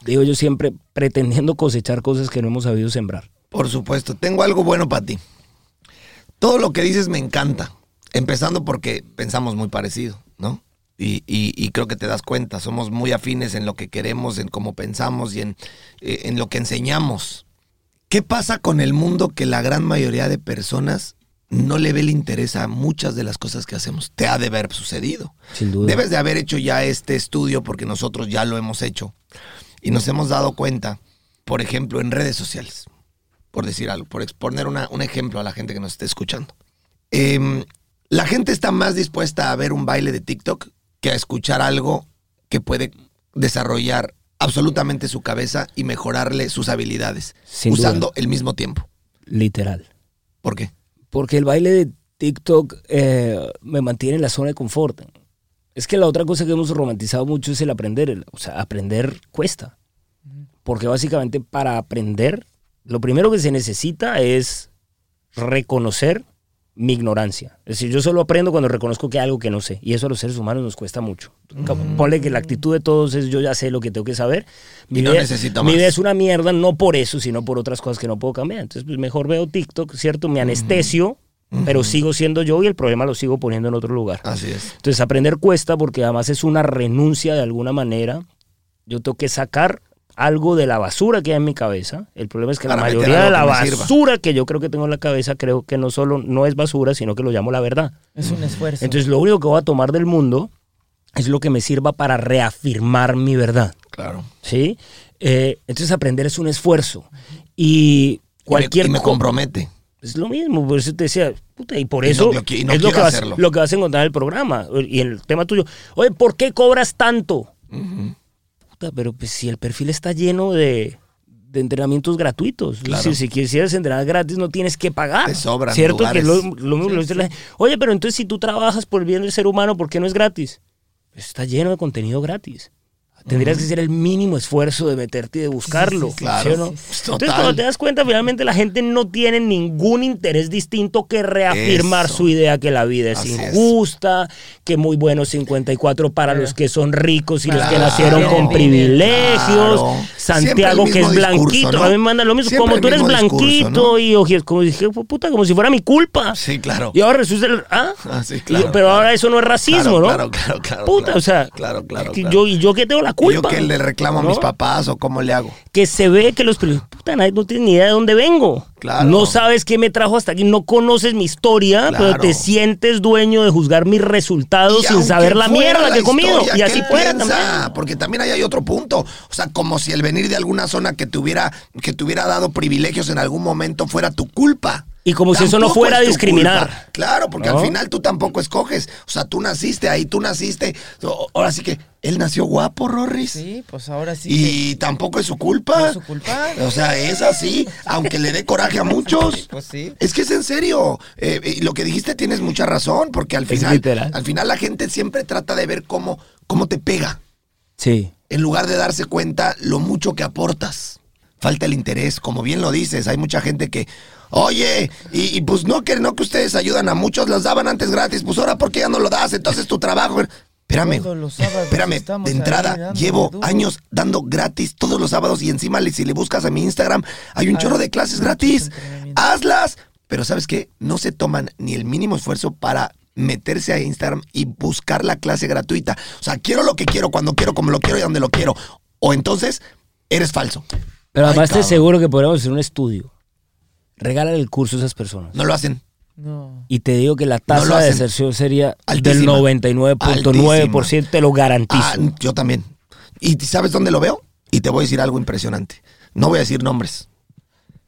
digo yo siempre, pretendiendo cosechar cosas que no hemos sabido sembrar. Por supuesto. Tengo algo bueno para ti. Todo lo que dices me encanta. Empezando porque pensamos muy parecido, ¿no? Y, y- y creo que te das cuenta, somos muy afines en lo que queremos, en cómo pensamos y en, eh, en lo que enseñamos. ¿Qué pasa con el mundo que la gran mayoría de personas no le ve el interés a muchas de las cosas que hacemos? Te ha de haber sucedido. Sin duda. Debes de haber hecho ya este estudio porque nosotros ya lo hemos hecho y nos hemos dado cuenta, por ejemplo, en redes sociales, por decir algo, por exponer una- un ejemplo a la gente que nos esté escuchando. Em, la gente está más dispuesta a ver un baile de TikTok que a escuchar algo que puede desarrollar absolutamente su cabeza y mejorarle sus habilidades Sin usando duda. el mismo tiempo. Literal. ¿Por qué? Porque el baile de TikTok eh, me mantiene en la zona de confort. Es que la otra cosa que hemos romantizado mucho es el aprender. O sea, aprender cuesta. Porque básicamente para aprender, lo primero que se necesita es reconocer mi ignorancia. Es decir, yo solo aprendo cuando reconozco que hay algo que no sé. Y eso a los seres humanos nos cuesta mucho. Ponle que la actitud de todos es yo ya sé lo que tengo que saber. Y no necesito mi más. vida es una mierda, no por eso, sino por otras cosas que no puedo cambiar. Entonces, pues mejor veo TikTok, ¿cierto? Me anestesio, pero sigo siendo yo y el problema lo sigo poniendo en otro lugar. Así es. Entonces, aprender cuesta porque además es una renuncia de alguna manera. Yo tengo que sacar algo de la basura que hay en mi cabeza. El problema es que la Para mayoría de la que me sirva. basura que yo creo que tengo en la cabeza, creo que no solo no es basura, sino que lo llamo la verdad. Es un esfuerzo. Entonces, lo único que voy a tomar del mundo es lo que me sirva para reafirmar mi verdad. Claro. ¿sí? Eh, entonces aprender es un esfuerzo. Y cualquier y me, y me co- compromete. Es lo mismo, por eso te decía, puta, y por Y no- eso y no es lo que, vas, hacerlo. lo que vas a encontrar en el programa. Y en el tema tuyo, oye, ¿por qué cobras tanto? Puta, pero pues si el perfil está lleno de, de entrenamientos gratuitos. Claro. Si, si quisieras entrenar gratis no tienes que pagar. Te sobran ¿Cierto? Que lugares. lo, lo mismo lo dice la gente. Oye, pero entonces si tú trabajas por el bien del ser humano, ¿por qué no es gratis? Pues está lleno de contenido gratis. Tendrías que hacer el mínimo esfuerzo de meterte y de buscarlo. sí, sí, claro. Entonces, cuando te das cuenta, finalmente la gente no tiene ningún interés distinto que reafirmar Eso. su idea que la vida es Así es. injusta, que muy bueno 54 para los que son ricos y los que nacieron con privilegios. Santiago, que es mismo discurso, blanquito. ¿no? A mí me manda lo mismo. Siempre como tú eres discurso, blanquito ¿no? y oye, como dije, puta, como si fuera mi culpa. Sí, claro. Y ahora resulta. el- ¿ah? Ah, Y- claro, pero ahora eso no es racismo, ¿no? claro, claro, claro, Puta, o sea. Claro, claro. Yo, y yo que tengo la ¿Y culpa. yo que le reclamo a mis papás o cómo le hago? que se ve que los periodistas, puta, nadie no tiene ni idea de dónde vengo. Claro. No sabes qué me trajo hasta aquí, no conoces mi historia, Claro. pero te sientes dueño de juzgar mis resultados Y sin saber la mierda la que he comido. Y así fuera piensa, también. Porque también ahí hay otro punto. O sea, como si el venir de alguna zona que te hubiera, que te hubiera dado privilegios en algún momento fuera tu culpa. Y como si eso no fuera es tu discriminar. culpa. Claro, porque ¿No? al final tú tampoco escoges. O sea, tú naciste ahí, tú naciste. O- Ahora sí que él nació guapo, Rorris. Sí, pues ahora sí. Y tampoco es su culpa. no es su culpa. O sea, es así, aunque le dé coraje a muchos. Pues sí. Es que es en serio. Eh, lo que dijiste tienes mucha razón, porque al final, literal. al final la gente siempre trata de ver cómo, cómo te pega, Sí. en lugar de darse cuenta lo mucho que aportas. Falta el interés, como bien lo dices, hay mucha gente que, oye, y, y pues no que no que ustedes ayudan a muchos, las daban antes gratis, pues ahora ¿por qué ya no lo das? Entonces tu trabajo. Espérame, los espérame, de entrada, llevo duro. años dando gratis todos los sábados y encima le- si le buscas a mi Instagram, hay un Hay chorro de clases gratis. Hazlas. Pero ¿sabes qué? No se toman ni el mínimo esfuerzo para meterse a Instagram y buscar la clase gratuita. O sea, quiero lo que quiero, cuando quiero, como lo quiero y donde lo quiero. O entonces, eres falso. Pero Ay, además te cabrón. aseguro que podríamos hacer un estudio. Regálale el curso a esas personas. No lo hacen. No. Y te digo que la tasa de deserción sería Altísima. del 99.9%, te lo garantizo. Ah, yo también. ¿Y sabes dónde lo veo? Y te voy a decir algo impresionante. No voy a decir nombres,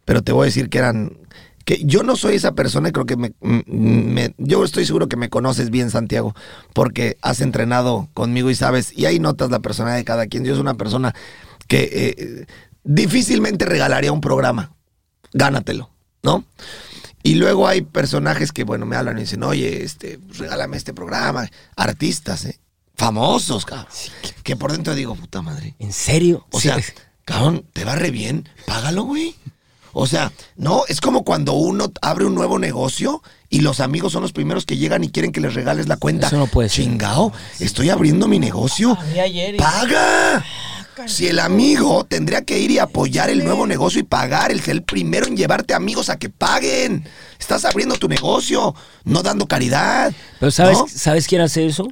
pero te voy a decir que eran... Que yo no soy esa persona y creo que me, me- Yo estoy seguro que me conoces bien, Santiago, porque has entrenado conmigo y sabes, y ahí notas la personalidad de cada quien. Yo soy una persona que eh, difícilmente regalaría un programa. Gánatelo, ¿no? Y luego hay personajes que, bueno, me hablan y dicen, oye, este, regálame este programa. Artistas, ¿eh? Famosos, cabrón. Que por dentro digo, puta madre. ¿En serio? O Sí. sea, cabrón, te va re bien, págalo, güey. O sea, no, es como cuando uno abre un nuevo negocio y los amigos son los primeros que llegan y quieren que les regales la cuenta. Eso no puede ser. Chingao, estoy abriendo mi negocio. Abrí ayer y- ¡Paga! Si el amigo tendría que ir y apoyar el nuevo negocio y pagar, el ser el primero en llevarte amigos a que paguen. Estás abriendo tu negocio, no dando caridad. Pero ¿sabes, ¿no? ¿sabes quién hace eso?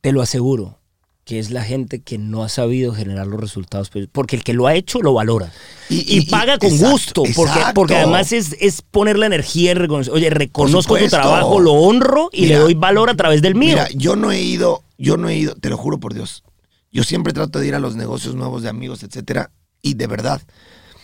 Te lo aseguro, que es la gente que no ha sabido generar los resultados. pues, Porque el que lo ha hecho lo valora. Y- Y, y- y- paga con exacto, gusto. Porque, exacto. porque además es, es poner la energía. Oye, reconozco tu trabajo, lo honro y Mira, le doy valor a través del mío. Mira, yo no he ido, yo no he ido, te lo juro por Dios. Yo siempre trato de ir a los negocios nuevos de amigos, etcétera, y de verdad.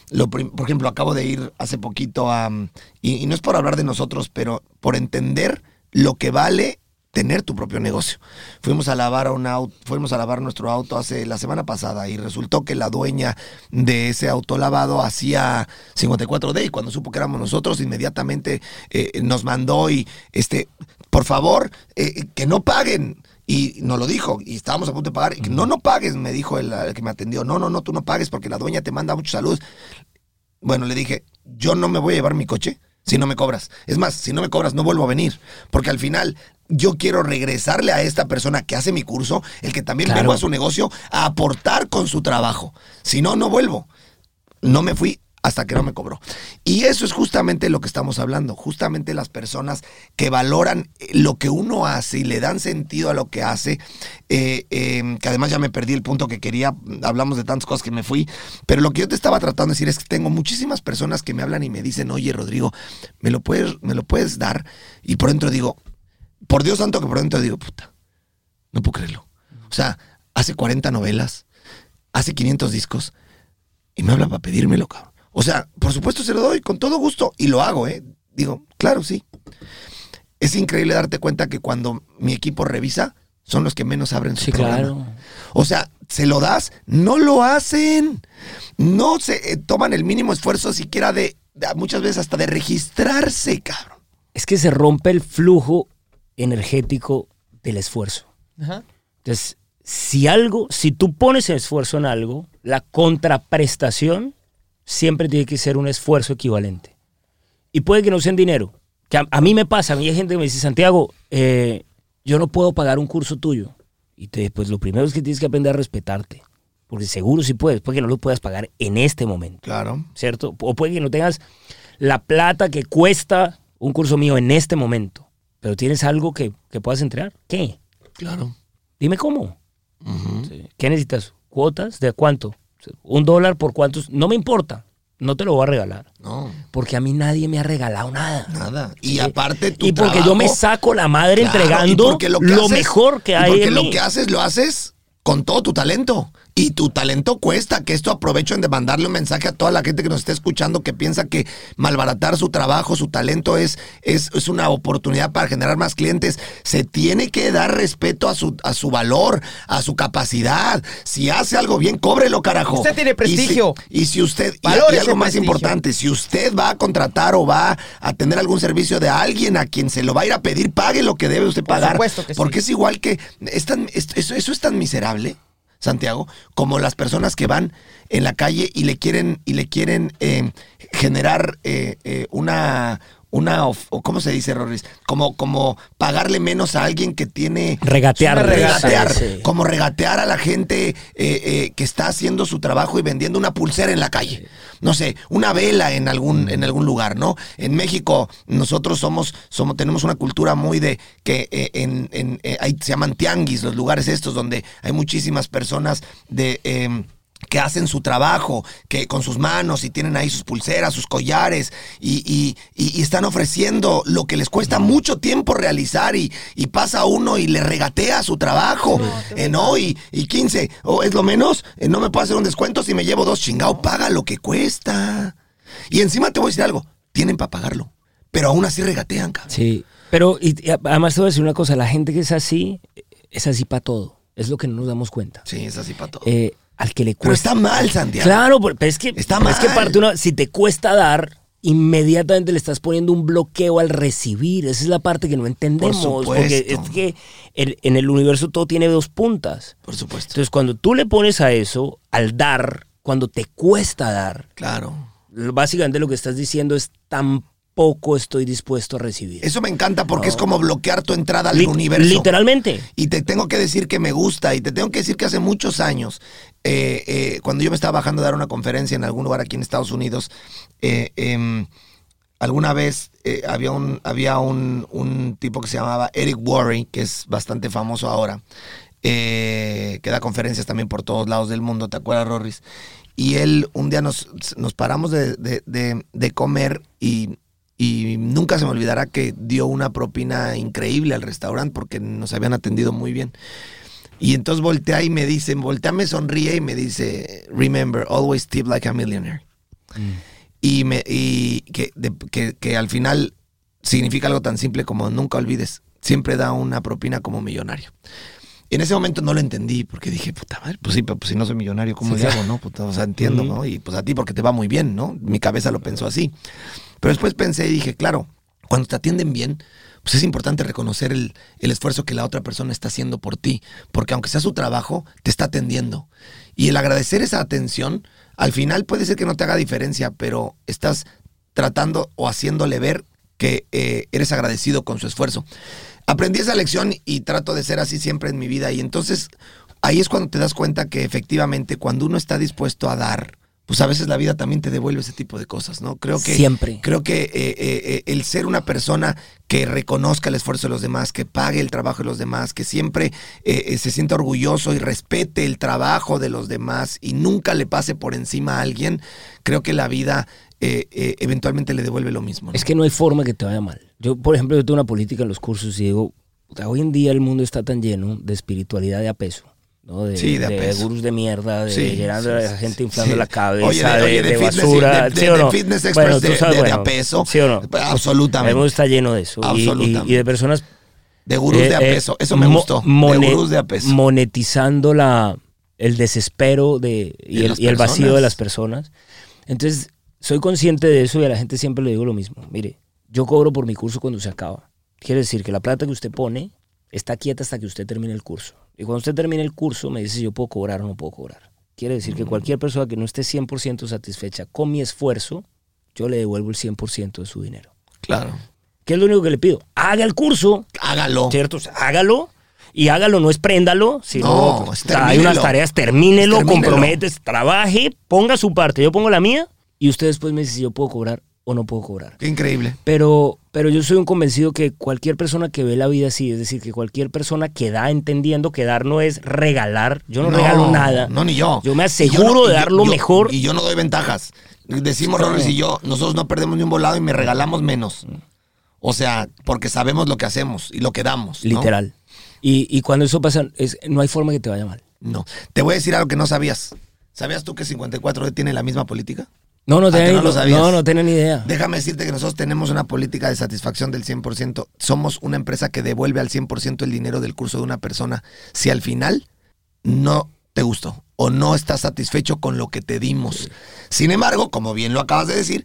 Lo por ejemplo, acabo de ir hace poquito a. mm, Y, y no es por hablar de nosotros, pero por entender lo que vale tener tu propio negocio. Fuimos a lavar un auto, fuimos a lavar nuestro auto hace la semana pasada y resultó que la dueña de ese auto lavado hacía 54D y cuando supo que éramos nosotros inmediatamente eh, nos mandó y este por favor eh, que no paguen y nos lo dijo y estábamos a punto de pagar y no no pagues me dijo el, el que me atendió no no no tú no pagues porque la dueña te manda mucha salud bueno, le dije, yo no me voy a llevar mi coche si no me cobras. Es más, si no me cobras, no vuelvo a venir. Porque al final yo quiero regresarle a esta persona que hace mi curso, el que también Claro. vengo a su negocio, a aportar con su trabajo. Si no, no vuelvo. No me fui hasta que no me cobró. Y eso es justamente lo que estamos hablando, justamente las personas que valoran eh, lo que uno hace y le dan sentido a lo que hace, eh, eh, que además ya me perdí el punto que quería, hablamos de tantas cosas que me fui, pero lo que yo te estaba tratando de decir es que tengo muchísimas personas que me hablan y me dicen, oye Rodrigo, ¿me lo puedes, me lo puedes dar? Y por dentro digo, por Dios santo que por dentro digo, puta, no puedo creerlo. O sea, hace 40 novelas, hace 500 discos y me habla para pedírmelo, cabrón. O sea, por supuesto se lo doy con todo gusto y lo hago, ¿eh? Digo, claro, sí. Es increíble darte cuenta que cuando mi equipo revisa, son los que menos abren su Sí, programa. claro. O sea, se lo das, no lo hacen. No se eh, toman el mínimo esfuerzo siquiera de, de- muchas veces hasta de registrarse, cabrón. Es que se rompe el flujo energético del esfuerzo. Ajá. Entonces, si algo, si tú pones esfuerzo en algo, la contraprestación siempre tiene que ser un esfuerzo equivalente. Y puede que no sea en dinero. Que a, a mí me pasa, a mí hay gente que me dice, Santiago, eh, yo no puedo pagar un curso tuyo. Y te, pues lo primero es que tienes que aprender a respetarte. Porque seguro sí puedes, puede que no lo puedas pagar en este momento. Claro. ¿cierto? O puede que no tengas la plata que cuesta un curso mío en este momento, pero tienes algo que, que puedas entregar. ¿Qué? Claro. Dime cómo. ¿Qué necesitas? ¿Cuotas? ¿De cuánto? ¿Un dólar por cuántos? No me importa. No te lo voy a regalar. No, Porque a mí nadie me ha regalado nada. nada. Y Sí. aparte tu Y porque yo me saco la madre Claro, entregando lo, que haces- mejor que y hay Porque en lo mí. que haces, lo haces con todo tu talento. Y tu talento cuesta, que esto aprovecho en de mandarle un mensaje a toda la gente que nos está escuchando que piensa que malbaratar su trabajo, su talento es, es, es una oportunidad para generar más clientes. Se tiene que dar respeto a su, a su valor, a su capacidad. Si hace algo bien, cóbrelo, carajo. Usted tiene Y si- prestigio. Y si, usted, y- y, algo más prestigio. importante, si usted va a contratar o va a tener algún servicio de alguien a quien se lo va a ir a pedir, pague lo que debe usted Por pagar. supuesto que sí. porque es igual que. Es tan- es- eso, eso es tan miserable, Santiago, como las personas que van en la calle y le quieren, y le quieren eh, generar eh, eh, una. Una, of- o ¿cómo se dice, Rorris? Como, como pagarle menos a alguien que tiene Regatear. Regatear, Sí, como regatear a la gente eh, eh, que está haciendo su trabajo y vendiendo una pulsera en la calle. No sé, una vela en algún, en algún lugar, ¿no? En México nosotros somos, somos tenemos una cultura muy de que eh, en, en, ahí se llaman tianguis, los lugares estos donde hay muchísimas personas de... que hacen su trabajo, que con sus manos y tienen ahí sus pulseras, sus collares y, y- y- y están ofreciendo lo que les cuesta mucho tiempo realizar y, y pasa uno y le regatea su trabajo, eh, ¿no? Y, y 15, o es lo menos, eh, no me puedo hacer un descuento si me llevo dos chingado, paga lo que cuesta. Y encima te voy a decir algo, tienen para pagarlo, pero aún así regatean, cabrón. Sí, pero y además te voy a decir una cosa, la gente que es así, es así para todo. Es lo que no nos damos cuenta. Sí, es así para todo. Eh, al que le pero cuesta... está mal, Santiago. Claro, pero es que, Está pero es que mal. parte una, si te cuesta dar, inmediatamente le estás poniendo un bloqueo al recibir. Esa es la parte que no entendemos. porque es que en, en el universo todo tiene dos puntas. Por supuesto. Entonces, cuando tú le pones a eso, al dar, cuando te cuesta dar, Claro. básicamente lo que estás diciendo es tampoco estoy dispuesto a recibir. Eso me encanta porque es como bloquear tu entrada al Li- universo. Literalmente. Y te tengo que decir que me gusta y te tengo que decir que hace muchos años, eh, eh, cuando yo me estaba bajando a dar una conferencia en algún lugar aquí en Estados Unidos, eh, em, alguna vez había, un, había un, un tipo que se llamaba Eric Worre, que es bastante famoso ahora, que da conferencias también por todos lados del mundo, ¿te acuerdas, Rorris? Y él, un día nos, nos paramos de, de- de- de comer y, y nunca se me olvidará que dio una propina increíble al restaurante porque nos habían atendido muy bien. Y entonces voltea y me dice, voltea, me sonríe y me dice, remember, always tip like a millionaire. Y, me, y que, de- que, que al final significa algo tan simple como nunca olvides, siempre da una propina como millonario. Y en ese momento no lo entendí porque dije, puta madre, pues sí, pero pues si no soy millonario, ¿cómo Sí, le hago, no? Puta, o sea, entiendo. ¿no? Y pues a ti porque te va muy bien, ¿no? Mi cabeza lo pensó así. Pero después pensé y dije, claro, cuando te atienden bien, pues es importante reconocer el, el esfuerzo que la otra persona está haciendo por ti, porque aunque sea su trabajo, te está atendiendo. Y el agradecer esa atención, al final puede ser que no te haga diferencia, pero estás tratando o haciéndole ver que eh, eres agradecido con su esfuerzo. Aprendí esa lección y trato de ser así siempre en mi vida y entonces ahí es cuando te das cuenta que efectivamente cuando uno está dispuesto a dar, pues a veces la vida también te devuelve ese tipo de cosas, ¿no? Creo que Siempre. creo que eh, eh, eh, el ser una persona que reconozca el esfuerzo de los demás, que pague el trabajo de los demás, que siempre eh, se sienta orgulloso y respete el trabajo de los demás y nunca le pase por encima a alguien, creo que la vida eh, eh, eventualmente le devuelve lo mismo. ¿no? Es que no hay forma que te vaya mal. Yo, por ejemplo, yo tengo una política en los cursos y digo, hoy en día el mundo está tan lleno de espiritualidad de a peso. ¿no? De, Sí, de peso. gurús de mierda, de Sí, llenando sí, a la gente inflando la cabeza, Oye, de- de, oye, de de fitness basura. de- de- ¿sí o de no? fitness Bueno, de- sabes, de- de a bueno, peso. ¿sí o no? Absolutamente. El mundo está lleno de eso. Y- Y, Absolutamente. y de personas De gurús de a eh, eh, peso. Eso me mo- gustó. de gurús de a peso. Monetizando la, el desespero de, y, De el, y el vacío de las personas. Entonces, soy consciente de eso y a la gente siempre le digo lo mismo. Mire, yo cobro por mi curso cuando se acaba. Quiere decir que la plata que usted pone está quieta hasta que usted termine el curso. Y cuando usted termine el curso, me dice si yo puedo cobrar o no puedo cobrar. Quiere decir que cualquier persona que no esté 100% satisfecha con mi esfuerzo, yo le devuelvo el 100% de su dinero. Claro. ¿Qué es lo único que le pido? Haga el curso, Hágalo. ¿cierto? O sea, hágalo. Y hágalo, no es préndalo, sino No, es hay unas tareas, termínelo, Termínelo. comprometes, trabaje, ponga su parte, yo pongo la mía y usted después me dice si yo puedo cobrar o no puedo cobrar. Qué increíble. Pero, pero yo soy un convencido que cualquier persona que ve la vida así, es decir, que cualquier persona que da entendiendo que dar no es regalar, yo no, regalo nada. No, ni yo. Yo me aseguro no- de dar lo yo- mejor. Y yo no doy ventajas. Decimos Claro. Robles y yo, nosotros no perdemos ni un volado y me regalamos menos. O sea, porque sabemos lo que hacemos y lo que damos. ¿no? Literal. Y, y cuando eso pasa, es, no hay forma que te vaya mal. No. Te voy a decir algo que no sabías. ¿Sabías tú que 54D tiene la misma política? No, no tenía, no ni- no, no tenía ni idea. Déjame decirte que nosotros tenemos una política de satisfacción del 100%. Somos una empresa que devuelve al 100% el dinero del curso de una persona si al final no te gustó o no estás satisfecho con lo que te dimos. Sin embargo, como bien lo acabas de decir,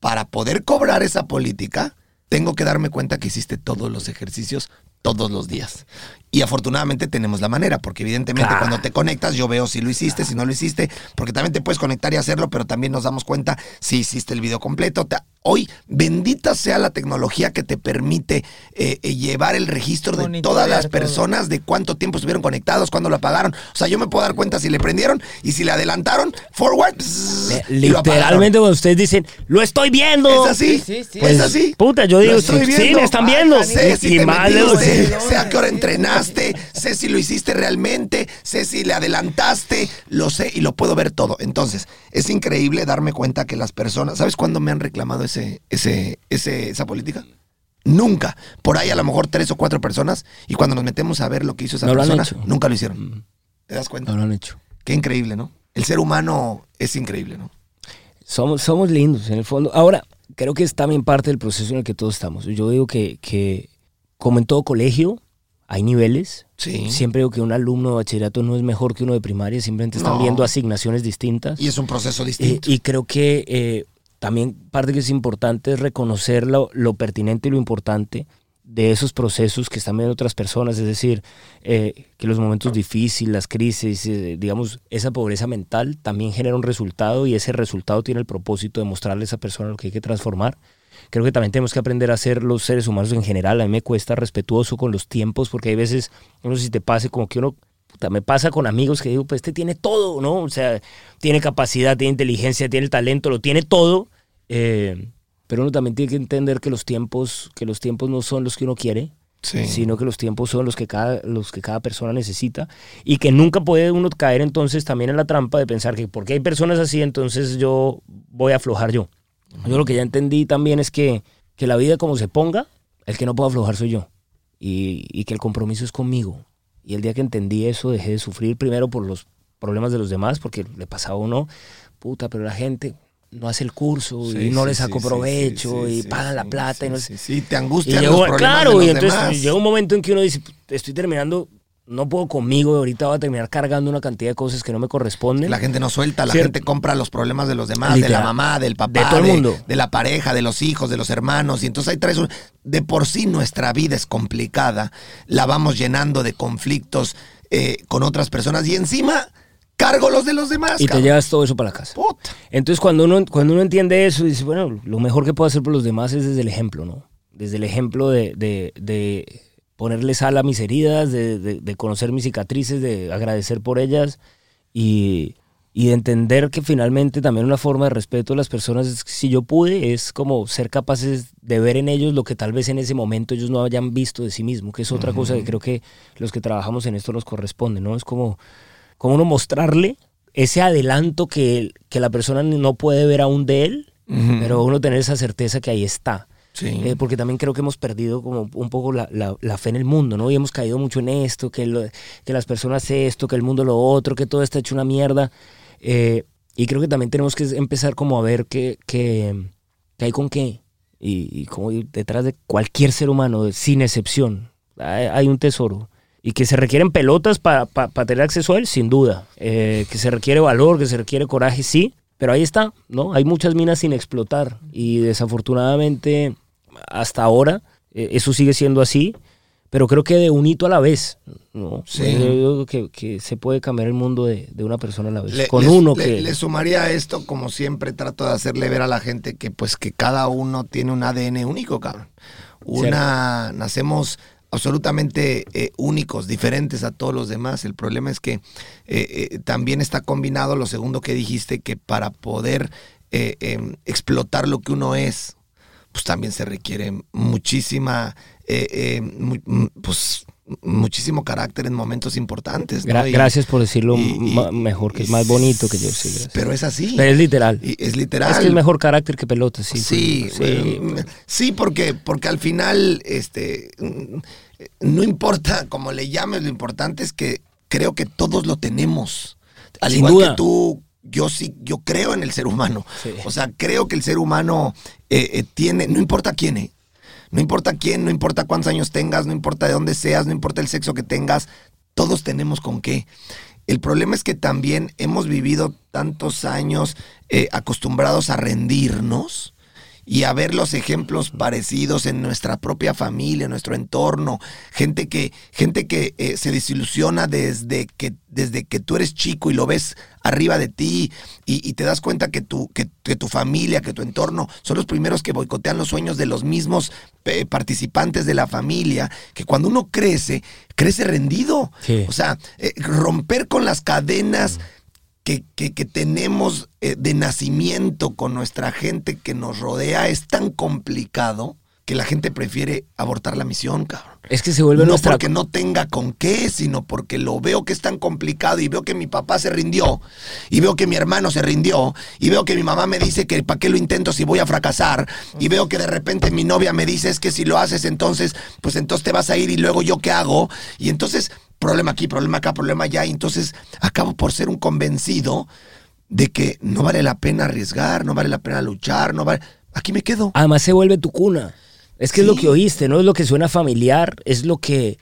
para poder cobrar esa política, tengo que darme cuenta que hiciste todos los ejercicios todos los días. Y afortunadamente tenemos la manera, porque evidentemente Claro. cuando te conectas yo veo si lo hiciste, si no lo hiciste, porque también te puedes conectar y hacerlo, pero también nos damos cuenta si hiciste el video completo. Hoy, bendita sea la tecnología que te permite eh, eh, llevar el registro de todas las todo. personas, de cuánto tiempo estuvieron conectados, cuándo lo apagaron. O sea, yo me puedo dar cuenta si le prendieron y si le adelantaron, forward. pss. Literalmente cuando ustedes di lo estoy viendo. Es así, Sí, sí, sí. Pues, es así. Puta, yo digo, sí, me están viendo. Sé si Y te más de- metiste, sí. sé a qué hora sé si lo hiciste realmente, sé si le adelantaste, lo sé y lo puedo ver todo. Entonces, es increíble darme cuenta que las personas, ¿sabes cuándo me han reclamado ese, ese, ese, esa política? Nunca. Por ahí a lo mejor tres o cuatro personas y cuando nos metemos a ver lo que hizo esa No persona, nunca lo hicieron. ¿Te das cuenta? No lo han hecho. Qué increíble, ¿no? El ser humano es increíble, ¿no? Somos, somos lindos, en el fondo. Ahora, creo que es también parte del proceso en el que todos estamos. Yo digo que, que como en todo colegio, hay niveles. Sí. Siempre digo que un alumno de bachillerato no es mejor que uno de primaria, simplemente están No. viendo asignaciones distintas. Y es un proceso Eh, distinto. y creo que eh, también parte que es importante es reconocer lo, lo pertinente y lo importante de esos procesos que están viendo otras personas, es decir, eh, que los momentos difíciles, las crisis, eh, digamos, esa pobreza mental también genera un resultado y ese resultado tiene el propósito de mostrarle a esa persona lo que hay que transformar. Creo que también tenemos que aprender a ser los seres humanos en general. A mí me cuesta respetuoso con los tiempos porque hay veces, no sé si te pase, como que uno puta, me pasa con amigos que digo, pues este tiene todo, ¿no? O sea, tiene capacidad, tiene inteligencia, tiene el talento, lo tiene todo. eh, pero uno también tiene que entender que los tiempos, que los tiempos no son los que uno quiere, Sí. sino que los tiempos son los que cada, los que cada persona necesita y que nunca puede uno caer entonces también en la trampa de pensar que porque hay personas así, entonces yo voy a aflojar yo. Yo lo que ya entendí también es que, que la vida como se ponga, el que no puedo aflojar soy yo y, y que el compromiso es conmigo. Y el día que entendí eso, dejé de sufrir primero por los problemas de los demás, porque le pasaba a uno, puta, pero la gente no hace el curso y no sí, le saco sí, provecho y pagan la plata sí, y no te Y angustian llegó- los problemas claro, de los y entonces demás. llega un momento en que uno dice, estoy terminando, no puedo conmigo, y ahorita voy a terminar cargando una cantidad de cosas que no me corresponden. La gente no suelta, la Cierto. gente compra los problemas de los demás, de la mamá, del papá, De todo el mundo. de la pareja, de los hijos, de los hermanos. Y entonces ahí traes un- De por sí nuestra vida es complicada, la vamos llenando de conflictos eh, con otras personas y encima cargo los de los demás. y te llevas todo eso para la casa. Puta. Entonces cuando uno, cuando uno entiende eso, dice, bueno, lo mejor que puedo hacer por los demás es desde el ejemplo, ¿no? Desde el ejemplo de, de, de ponerle sal a mis heridas, de, de- de conocer mis cicatrices, de agradecer por ellas y, y de entender que finalmente también una forma de respeto a las personas, es que si yo pude, es como ser capaces de ver en ellos lo que tal vez en ese momento ellos no hayan visto de sí mismos, que es otra cosa que creo que los que trabajamos en esto nos corresponde, ¿no? Es como, como uno mostrarle ese adelanto que, que la persona no puede ver aún de él, pero uno tener esa certeza que ahí está. Sí. Eh, porque también creo que hemos perdido como un poco la, la- la fe en el mundo, ¿no? Y hemos caído mucho en esto, que, lo- que las personas esto, que el mundo lo otro, que todo está hecho una mierda. Eh, y creo que también tenemos que empezar como a ver que, que, que hay con qué. Y, y como detrás de cualquier ser humano, sin excepción, hay, hay un tesoro. Y que se requieren pelotas para tener acceso a él, sin duda. Eh, que se requiere valor, que se requiere coraje, sí. Pero ahí está, ¿no? Hay muchas minas sin explotar. Y desafortunadamente, hasta ahora, eh, eso sigue siendo así. pero creo que de un hito a la vez. ¿no? Sí. Yo digo que, que se puede cambiar el mundo de, de una persona a la vez. Le- con uno le- que... Le sumaría a esto, como siempre trato de hacerle ver a la gente que pues que cada uno tiene un ADN único, cabrón. Una, nacemos absolutamente eh, únicos, diferentes a todos los demás. El problema es que eh, eh, también está combinado lo segundo que dijiste, que para poder em, explotar lo que uno es, pues también se requiere muchísima, eh, eh, mu- pues muchísimo carácter en momentos importantes. ¿no? Gra- Y- gracias por decirlo y- y- ma- mejor, que es más bonito que yo. Sí, gracias. Pero es así. Pero es literal. Es literal. Es que es mejor carácter que pelota, sí. Sí, sí. eh, sí, porque, porque al final, este, mm, no importa cómo le llames, lo importante es que creo que todos lo tenemos. Al Sin igual duda. que tú, yo sí, yo creo en el ser humano. Sí. O sea, creo que el ser humano eh, eh, tiene, no importa quién, eh, no importa quién, no importa cuántos años tengas, no importa de dónde seas, no importa el sexo que tengas, todos tenemos con qué. El problema es que también hemos vivido tantos años eh, acostumbrados a rendirnos y a ver los ejemplos parecidos en nuestra propia familia, en nuestro entorno, gente que, gente que eh, se desilusiona desde que, desde que tú eres chico y lo ves arriba de ti y, y te das cuenta que tu, que, que tu familia, que tu entorno son los primeros que boicotean los sueños de los mismos eh, participantes de la familia, que cuando uno crece, crece rendido. Sí. O sea, eh, romper con las cadenas que, que- que tenemos eh, de nacimiento con nuestra gente que nos rodea es tan complicado que la gente prefiere abortar la misión, cabrón. Es que se vuelve No nuestra... porque no tenga con qué, sino porque lo veo que es tan complicado y veo que mi papá se rindió, y veo que mi hermano se rindió, y veo que mi mamá me dice que para qué lo intento si voy a fracasar, y veo que de repente mi novia me dice es que si lo haces entonces, pues entonces te vas a ir y luego yo qué hago, y entonces problema aquí, problema acá, problema allá, y entonces acabo por ser un convencido de que no vale la pena arriesgar, no vale la pena luchar, no vale... Aquí me quedo. Además se vuelve tu cuna. Es que es lo que oíste, ¿no? Es lo que suena familiar, es lo que...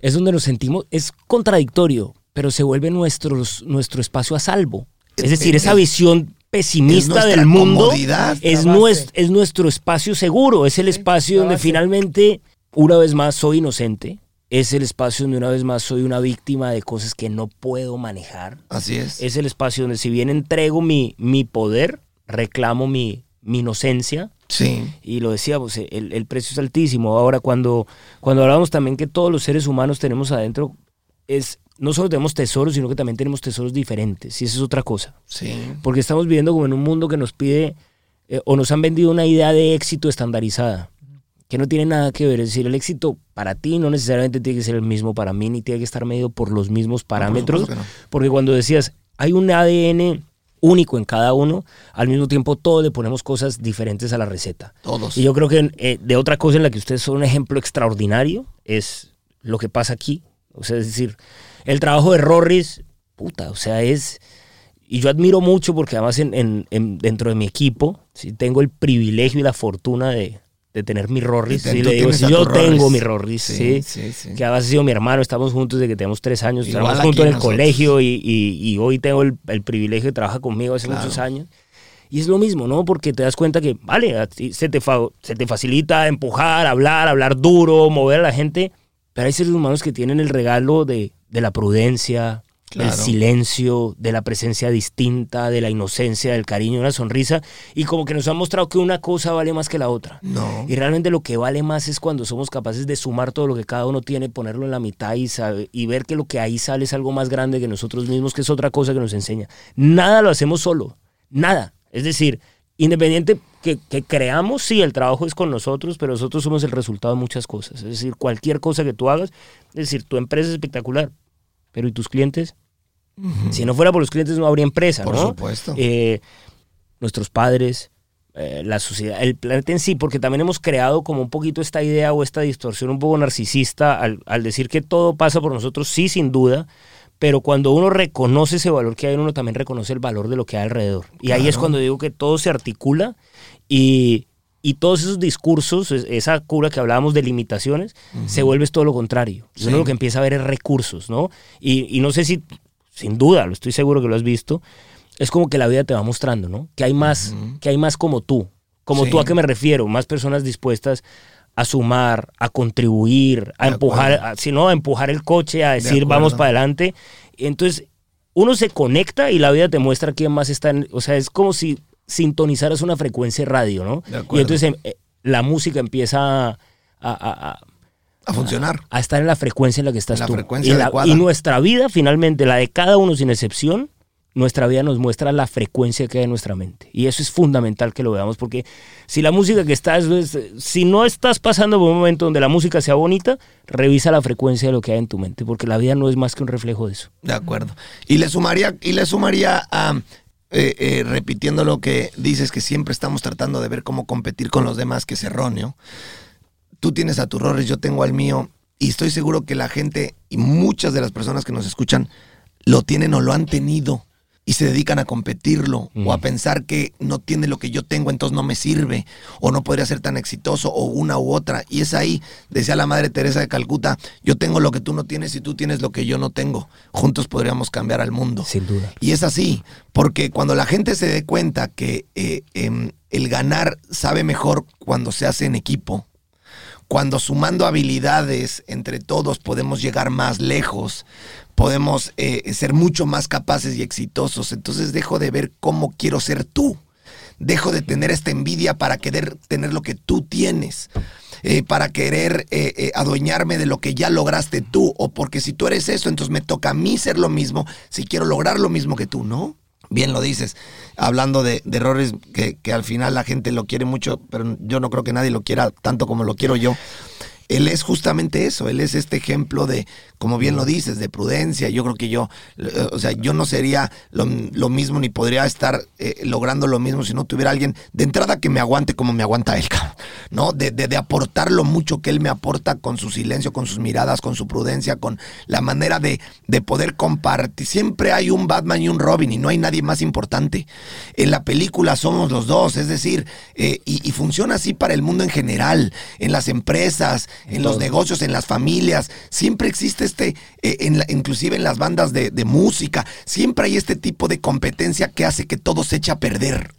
Es donde nos sentimos... Es contradictorio, pero se vuelve nuestros, nuestro espacio a salvo. Es decir, esa Es- visión pesimista del mundo es, es nuestro espacio seguro, es el espacio donde finalmente, una vez más, soy inocente. Es el espacio donde una vez más soy una víctima de cosas que no puedo manejar. Así es. Es el espacio donde si bien entrego mi, mi poder, reclamo mi, mi inocencia, Sí. y lo decíamos, el, el precio es altísimo. Ahora, cuando, cuando hablamos también que todos los seres humanos tenemos adentro, es no solo tenemos tesoros, sino que también tenemos tesoros diferentes. Y eso es otra cosa. Sí. Porque estamos viviendo como en un mundo que nos pide eh, o nos han vendido una idea de éxito estandarizada, que no tiene nada que ver. Es decir, el éxito para ti no necesariamente tiene que ser el mismo para mí, ni tiene que estar medido por los mismos parámetros. no. Porque cuando decías, hay un ADN único en cada uno, al mismo tiempo todos le ponemos cosas diferentes a la receta. Todos. Y yo creo que eh, de otra cosa en la que ustedes son un ejemplo extraordinario es lo que pasa aquí. O sea, es decir, el trabajo de Rorris, puta, o sea, es... Y yo admiro mucho porque además en, en- en- dentro de mi equipo sí, tengo el privilegio y la fortuna de, de tener mi Rorris. Sí, le digo, si yo tengo mi Rorris, Sí, sí, sí, que además ha sido mi hermano, estamos juntos desde que tenemos tres años, estamos juntos en el nosotros. colegio y, y- y hoy tengo el, el privilegio de trabajar conmigo hace Claro. muchos años. Y es lo mismo, ¿no? Porque te das cuenta que, vale, a ti se te, fa- se te facilita empujar, hablar, hablar duro, mover a la gente, pero hay seres humanos que tienen el regalo de, de la prudencia, Claro. silencio, de la presencia distinta, de la inocencia, del cariño, de una sonrisa, y como que nos han mostrado que una cosa vale más que la otra. No. Y realmente lo que vale más es cuando somos capaces de sumar todo lo que cada uno tiene, ponerlo en la mitad y, sabe- y ver que lo que ahí sale es algo más grande que nosotros mismos, que es otra cosa que nos enseña. Nada lo hacemos solo, nada. Es decir, independiente que, que creamos, sí, el trabajo es con nosotros, pero nosotros somos el resultado de muchas cosas. Es decir, cualquier cosa que tú hagas, es decir, tu empresa es espectacular, pero ¿y tus clientes? Si no fuera por los clientes no habría empresa, Por ¿no? supuesto. eh, nuestros padres, eh, la sociedad, el planeta en sí, porque también hemos creado como un poquito esta idea o esta distorsión un poco narcisista al, al decir que todo pasa por nosotros, sí, sin duda, pero cuando uno reconoce ese valor que hay uno, también reconoce el valor de lo que hay alrededor. Y ahí es cuando digo que todo se articula y, y todos esos discursos, es- esa cura que hablábamos de limitaciones, se vuelve todo lo contrario. Y uno Sí. lo que empieza a ver es recursos, ¿no? Y, y no sé si, sin duda, lo estoy seguro que lo has visto, es como que la vida te va mostrando, ¿no? Que hay más, que hay más como tú. Como Sí. tú a qué me refiero, más personas dispuestas a sumar, a contribuir, a De empujar, a- si no, a empujar el coche, a decir vamos para adelante. Entonces, uno se conecta y la vida te muestra quién más está en, o sea, es como si sintonizaras una frecuencia de radio, ¿no? Y entonces em, eh, la música empieza a, a- a- A funcionar. a estar en la frecuencia en la que estás En la tú. frecuencia y, la- y nuestra vida, finalmente, la de cada uno sin excepción, nuestra vida nos muestra la frecuencia que hay en nuestra mente. Y eso es fundamental que lo veamos, porque si la música que estás, es- si no estás pasando por un momento donde la música sea bonita, revisa la frecuencia de lo que hay en tu mente, porque la vida no es más que un reflejo de eso. De acuerdo. Y le sumaría, y le sumaría a, eh, eh, repitiendo lo que dices, que siempre estamos tratando de ver cómo competir con los demás, que es erróneo. Tú tienes a tu Rorris, yo tengo al mío, y estoy seguro que la gente y muchas de las personas que nos escuchan lo tienen o lo han tenido y se dedican a competirlo o a pensar que no tiene lo que yo tengo, entonces no me sirve, o no podría ser tan exitoso, o una u otra. Y es ahí, decía la Madre Teresa de Calcuta, yo tengo lo que tú no tienes y tú tienes lo que yo no tengo. Juntos podríamos cambiar al mundo. Sin duda. Y es así, porque cuando la gente se dé cuenta que eh, em, el ganar sabe mejor cuando se hace en equipo, cuando sumando habilidades entre todos podemos llegar más lejos, podemos eh, ser mucho más capaces y exitosos. Entonces dejo de ver cómo quiero ser tú. Dejo de tener esta envidia para querer tener lo que tú tienes. eh, para querer eh, adueñarme de lo que ya lograste tú. O porque si tú eres eso, entonces me toca a mí ser lo mismo si quiero lograr lo mismo que tú, ¿no? Bien lo dices, hablando de, errores que, que al final la gente lo quiere mucho, pero yo no creo que nadie lo quiera tanto como lo quiero yo. Él es justamente eso, él es este ejemplo de, como bien lo dices, de prudencia. Yo creo que yo, eh, o sea, yo no sería lo, mismo ni podría estar eh, logrando lo mismo si no tuviera alguien de entrada que me aguante como me aguanta él, ¿no? De, de, de aportar lo mucho que él me aporta con su silencio, con sus miradas, con su prudencia, con la manera de, de poder compartir. Siempre hay un Batman y un Robin y no hay nadie más importante. En la película somos los dos, es decir, eh, y funciona así para el mundo en general, en las empresas, en los negocios, en las familias. Siempre existe este, eh, en la- inclusive en las bandas de, de música, siempre hay este tipo de competencia que hace que todo se eche a perder.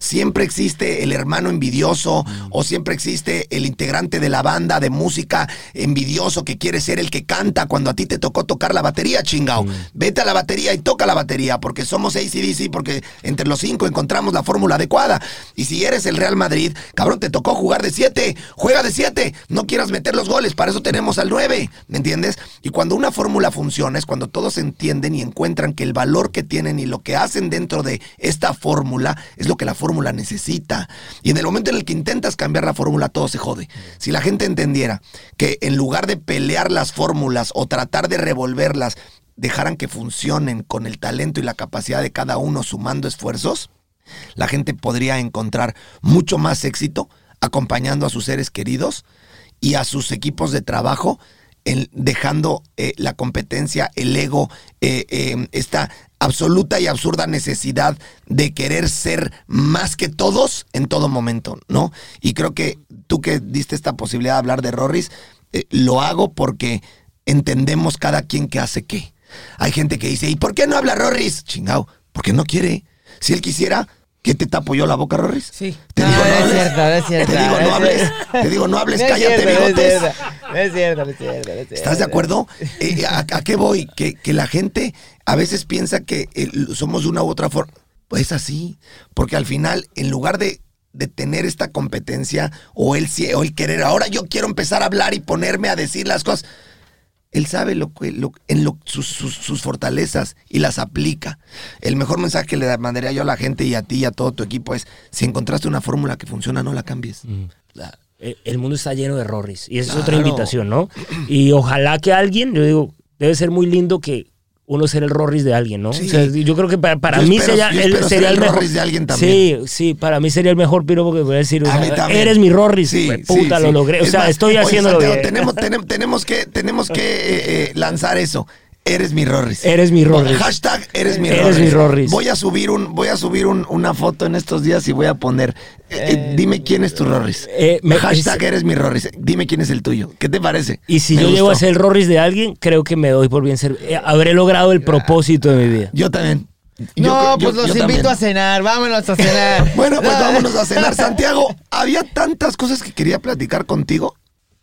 Siempre existe el hermano envidioso o siempre existe el integrante de la banda de música envidioso que quiere ser el que canta cuando a ti te tocó tocar la batería, chingao. Vete a la batería y toca la batería porque somos ACDC, porque entre los cinco encontramos la fórmula adecuada. Y si eres el Real Madrid, cabrón, te tocó jugar de siete, juega de siete, no quieras meter los goles, para eso tenemos al nueve, ¿me entiendes? Y cuando una fórmula funciona es cuando todos entienden y encuentran que el valor que tienen y lo que hacen dentro de esta fórmula es lo que la fórmula necesita. Y en el momento en el que intentas cambiar la fórmula, todo se jode. Si la gente entendiera que en lugar de pelear las fórmulas o tratar de revolverlas, dejaran que funcionen con el talento y la capacidad de cada uno sumando esfuerzos, la gente podría encontrar mucho más éxito acompañando a sus seres queridos y a sus equipos de trabajo, en- dejando eh, la competencia, el ego, eh, eh, esta absoluta y absurda necesidad de querer ser más que todos en todo momento, ¿no? Y creo que tú que diste esta posibilidad de hablar de Rorris, eh, lo hago porque entendemos cada quien que hace qué. Hay gente que dice, ¿y por qué no habla Rorris? Chingao, porque no quiere. Si él quisiera, ¿qué te tapo yo la boca, Rorris? Sí. Te digo, no no es hables. cierto, no es cierto, Te digo, no no es hables. Te digo, no hables, cállate, bigotes. No es cierto, no es cierto. no es cierto. ¿Estás de acuerdo? Eh, ¿a, a qué voy? Que, que la gente a veces piensa que eh, somos de una u otra forma. Pues es así, porque al final, en lugar de, de tener esta competencia o el, o el querer, ahora yo quiero empezar a hablar y ponerme a decir las cosas, él sabe lo que, lo- en lo, sus, sus- sus fortalezas y las aplica. El mejor mensaje que le mandaría yo a la gente y a ti y a todo tu equipo es, si encontraste una fórmula que funciona, no la cambies. La- eh, el mundo está lleno de errores y esa es otra invitación, ¿no? Y ojalá que alguien, yo digo, debe ser muy lindo que uno ser el Rorris de alguien, ¿no? Sí. O sea, yo creo que para, para Yo mí espero- sería, el, espero ser sería el el mejor. Rorris de alguien Sí, también. sí, para mí sería el mejor piropo que a decir. o A sea, mí también. eres mi Rorris, Sí, pues, sí, puta, sí. lo logré. O Es sea, más, estoy oye, haciéndolo Santiago, bien. Tenemos, tenemos, tenemos que, tenemos que eh, eh, lanzar eso. Eres mi Rorris. Eres mi Rorris. Hashtag eres mi Eres Rorris. mi Rorris. Voy a subir un, voy a subir un- una foto en estos días y voy a poner. eh, eh, Eh, dime quién es tu Rorris. eh, me- Hashtag eres mi Rorris. Dime quién es el tuyo. ¿Qué te parece? Y si Me yo llego a ser el Rorris de alguien, creo que me doy por bien ser. eh, habré logrado el propósito de mi vida. Yo también. Yo no, yo- pues los yo invito también. a cenar, vámonos a cenar. Bueno, pues No. vámonos a cenar. Santiago, había tantas cosas que quería platicar contigo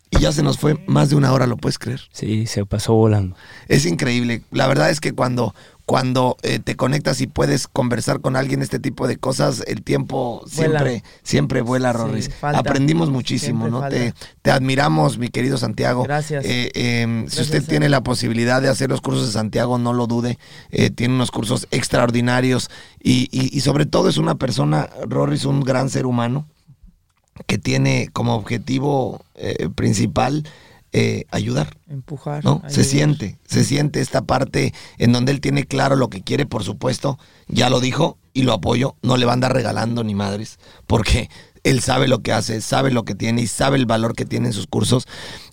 y ya se nos fue más de una hora, ¿lo puedes creer? Sí, se pasó volando. Es increíble. La verdad es que cuando, cuando eh, te conectas y puedes conversar con alguien este tipo de cosas, el tiempo Vuela. siempre, siempre vuela, Rorris. Aprendimos muchísimo, Siempre ¿no? Te, te admiramos, mi querido Santiago. Gracias. Eh, eh, si usted tiene la posibilidad de hacer los cursos de Santiago, no lo dude. Eh, tiene unos cursos extraordinarios y, y- y sobre todo es una persona, Rorris, un gran ser humano que tiene como objetivo eh, principal eh, ayudar. Empujar. ¿no? Se siente, se siente esta parte en donde él tiene claro lo que quiere, por supuesto, ya lo dijo y lo apoyo, no le va a andar regalando ni madres, porque él sabe lo que hace, sabe lo que tiene y sabe el valor que tiene en sus cursos.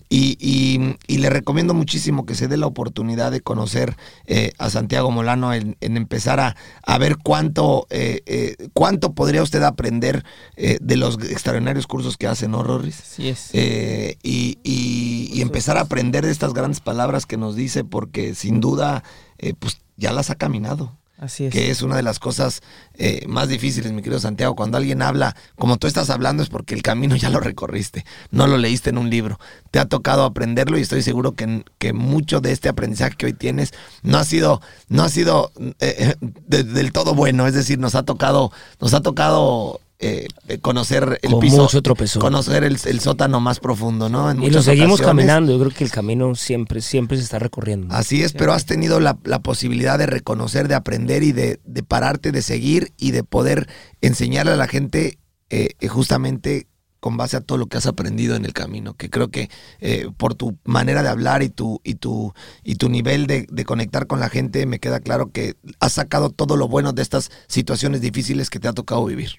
Y, y- y le recomiendo muchísimo que se dé la oportunidad de conocer eh, a Santiago Molano en, en empezar a, a ver cuánto, eh, eh, cuánto podría usted aprender eh, de los extraordinarios cursos que hace, ¿no, Rorris? Así es. Eh, y, y- y empezar a aprender de estas grandes palabras que nos dice, porque sin duda, eh, pues ya las ha caminado. Así es. Que es una de las cosas eh, más difíciles, mi querido Santiago. Cuando alguien habla como tú estás hablando es porque el camino ya lo recorriste, no lo leíste en un libro. Te ha tocado aprenderlo y estoy seguro que, que mucho de este aprendizaje que hoy tienes no ha sido, no ha sido eh, de- del todo bueno. Es decir, nos ha tocado, nos ha tocado eh, eh, conocer el Con piso, mucho tropezón. conocer el, el sótano más profundo, ¿no? En Y lo seguimos ocasiones. caminando. Yo creo que el camino siempre, siempre se está recorriendo. Así es, pero has tenido la, la posibilidad de reconocer, de aprender y de, de pararte, de seguir y de poder enseñarle a la gente eh, eh, justamente con base a todo lo que has aprendido en el camino, que creo que eh, por tu manera de hablar y tu, y tu, y tu nivel de, de conectar con la gente, me queda claro que has sacado todo lo bueno de estas situaciones difíciles que te ha tocado vivir.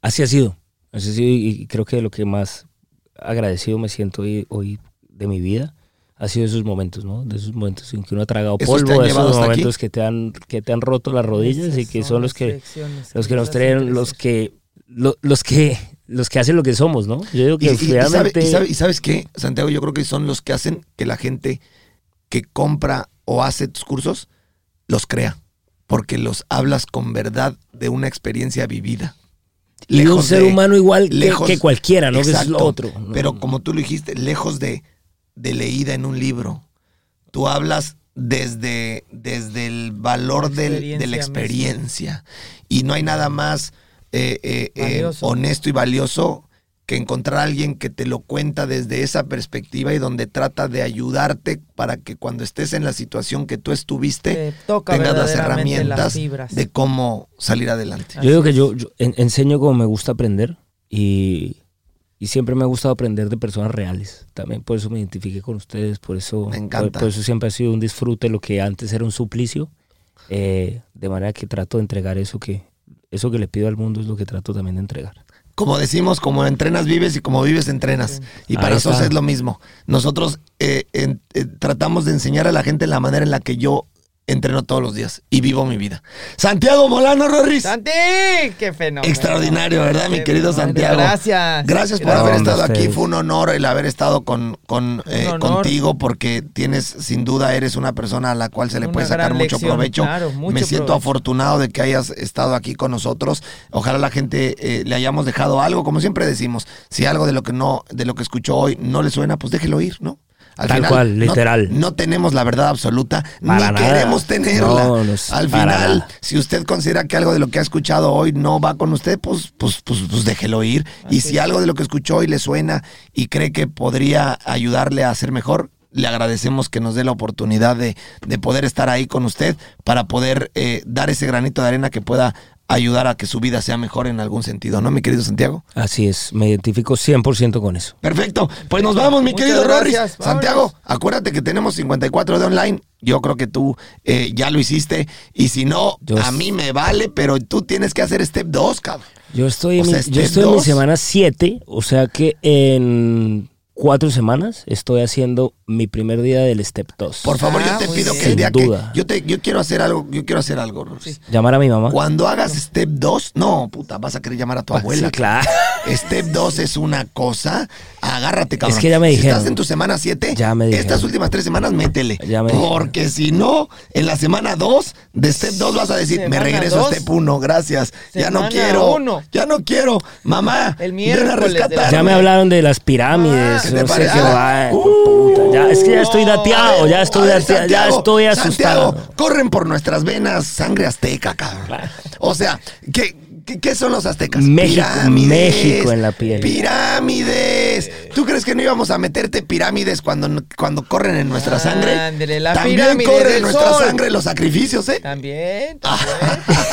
Así ha sido. Así ha sido y creo que lo que más agradecido me siento hoy, hoy de mi vida ha sido esos momentos, ¿no? De esos momentos en que uno ha tragado ¿Esos te polvo, de esos hasta aquí? momentos que te han que te han roto las rodillas y que son los que los que nos traen, los que lo- los que los que hacen lo que somos, ¿no? Yo digo que y- y sabe- realmente y sabe- y sabes qué, Santiago, yo creo que son los que hacen que la gente que compra o hace tus cursos los crea, porque los hablas con verdad de una experiencia vivida. Y un ser de- humano igual que- lejos- que, cualquiera, ¿no? Que es Exacto. lo otro. Pero como tú lo dijiste, lejos de, de leída en un libro, tú hablas desde, desde el valor La del- de la experiencia. Y no hay nada más eh, eh, eh, honesto y valioso que encontrar a alguien que te lo cuenta desde esa perspectiva y donde trata de ayudarte para que cuando estés en la situación que tú estuviste, Te toca tengas las herramientas de cómo salir adelante. Yo digo que yo, yo en- enseño como me gusta aprender y, y siempre me ha gustado aprender de personas reales. También por eso me identifiqué con ustedes, por eso, Me por, encanta. por eso siempre ha sido un disfrute lo que antes era un suplicio. Eh, de manera que trato de entregar eso que, eso que le pido al mundo es lo que trato también de entregar. Como decimos, como entrenas vives y como vives entrenas. Y para eso es lo mismo. Nosotros eh, en- eh, tratamos de enseñar a la gente la manera en la que yo entreno todos los días y vivo mi vida. Santiago Molano Rorris. ¡Santi! ¡Qué fenómeno! Extraordinario, ¿verdad, mi querido fenómeno. Santiago? Gracias. Gracias por haber estado aquí. Fue un honor el haber estado con, con, eh, honor. contigo porque tienes, sin duda, eres una persona a la cual se le Una puede sacar mucho lección, provecho. claro, mucho Me siento provecho. afortunado de que hayas estado aquí con nosotros. Ojalá la gente eh, le hayamos dejado algo, como siempre decimos. Si algo de lo que no, de lo que escuchó hoy no le suena, pues déjelo ir, ¿no? Al Tal final, cual, no- literal. No, tenemos la verdad absoluta, Para ni nada. queremos tenerla. No, no es Al final, nada. si usted considera que algo de lo que ha escuchado hoy no va con usted, pues, pues, pues, pues déjelo ir. y si es. algo de lo que escuchó hoy le suena y cree que podría ayudarle a ser mejor, le agradecemos que nos dé la oportunidad de, de poder estar ahí con usted para poder eh, dar ese granito de arena que pueda ayudar a que su vida sea mejor en algún sentido, ¿no, mi querido Santiago? Así es, me identifico 100% con eso. Perfecto. Pues nos vamos, mi Muchas querido gracias. Santiago, acuérdate que tenemos 54 de online. Yo creo que tú eh, ya lo hiciste. Y si no, Yo a mí me vale, pero tú tienes que hacer step 2, cabrón. Yo estoy, O en, sea, mi, step yo estoy en mi semana 7, o sea que en cuatro semanas estoy haciendo mi primer día del Step 2. Por favor, Ah, yo te muy pido bien. que el día Sin que duda. yo te yo quiero hacer algo, yo quiero hacer algo, Rorris. Llamar a mi mamá. Cuando hagas step 2, no, puta, vas a querer llamar a tu abuela. Sí, claro. Step 2 es una cosa. Agárrate, cabrón. Es que ya me si dijeron. estás en tu semana 7, Ya me dijeron. estas últimas tres semanas métele. Ya me dijeron. porque si no, en la semana 2, de Step 2 vas a decir, me regreso a. Step 1, gracias. ya no quiero. uno. Ya no quiero. Mamá, El ven a miércoles de la- rescatarme. Ya me hablaron de las pirámides, Ah, no ¿te sé parece? qué va. puta, ya, es que ya estoy dateado, ya estoy ver, dateado, ya estoy asustado. Santiago, corren por nuestras venas sangre azteca, cabrón. O sea, ¿qué, qué, qué son los aztecas? México, México en la piel. Pirámides. ¿Tú crees que no íbamos a meterte pirámides cuando, cuando corren en nuestra sangre? La También corren en nuestra sol. sangre los sacrificios, ¿eh? También, Ah. también.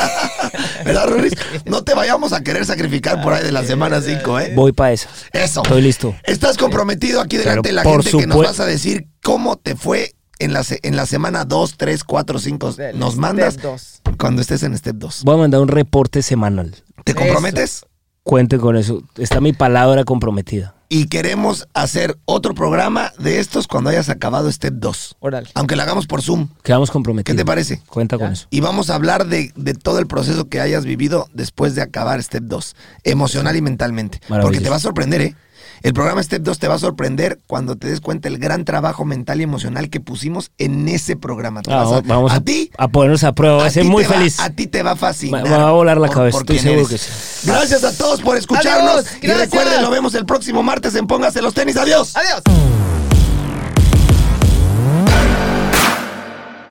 ¿Verdad, Ruris? No te vayamos a querer sacrificar por ahí de la semana 5, ¿eh? Voy para esa. Eso. Estoy listo. Estás comprometido aquí delante Pero de la gente que nos vas a decir cómo te fue en la, en la semana 2, 3, 4, 5. Del Nos step mandas dos. cuando estés en Step 2. Voy a mandar un reporte semanal. ¿Te comprometes? Cuente con eso. Está mi palabra comprometida. Y queremos hacer otro programa de estos cuando hayas acabado Step 2. Órale. Aunque lo hagamos por Zoom. Quedamos comprometidos. ¿Qué te parece? Cuenta con Ya. eso. Y vamos a hablar de, de todo el proceso que hayas vivido después de acabar Step 2, emocional y mentalmente. Porque te va a sorprender, ¿eh? El programa Step 2 te va a sorprender cuando te des cuenta el gran trabajo mental y emocional que pusimos en ese programa. Te Ah, vas a, vamos a, a ti. a ponernos a prueba. Voy a a ser ti muy te va- feliz. a ti te va a fascinar. Me- va a volar la por- cabeza, por estoy seguro eres. que sí. Gracias a todos por escucharnos. Adiós, y recuerden, lo vemos el próximo martes en Póngase los tenis. Adiós. Adiós.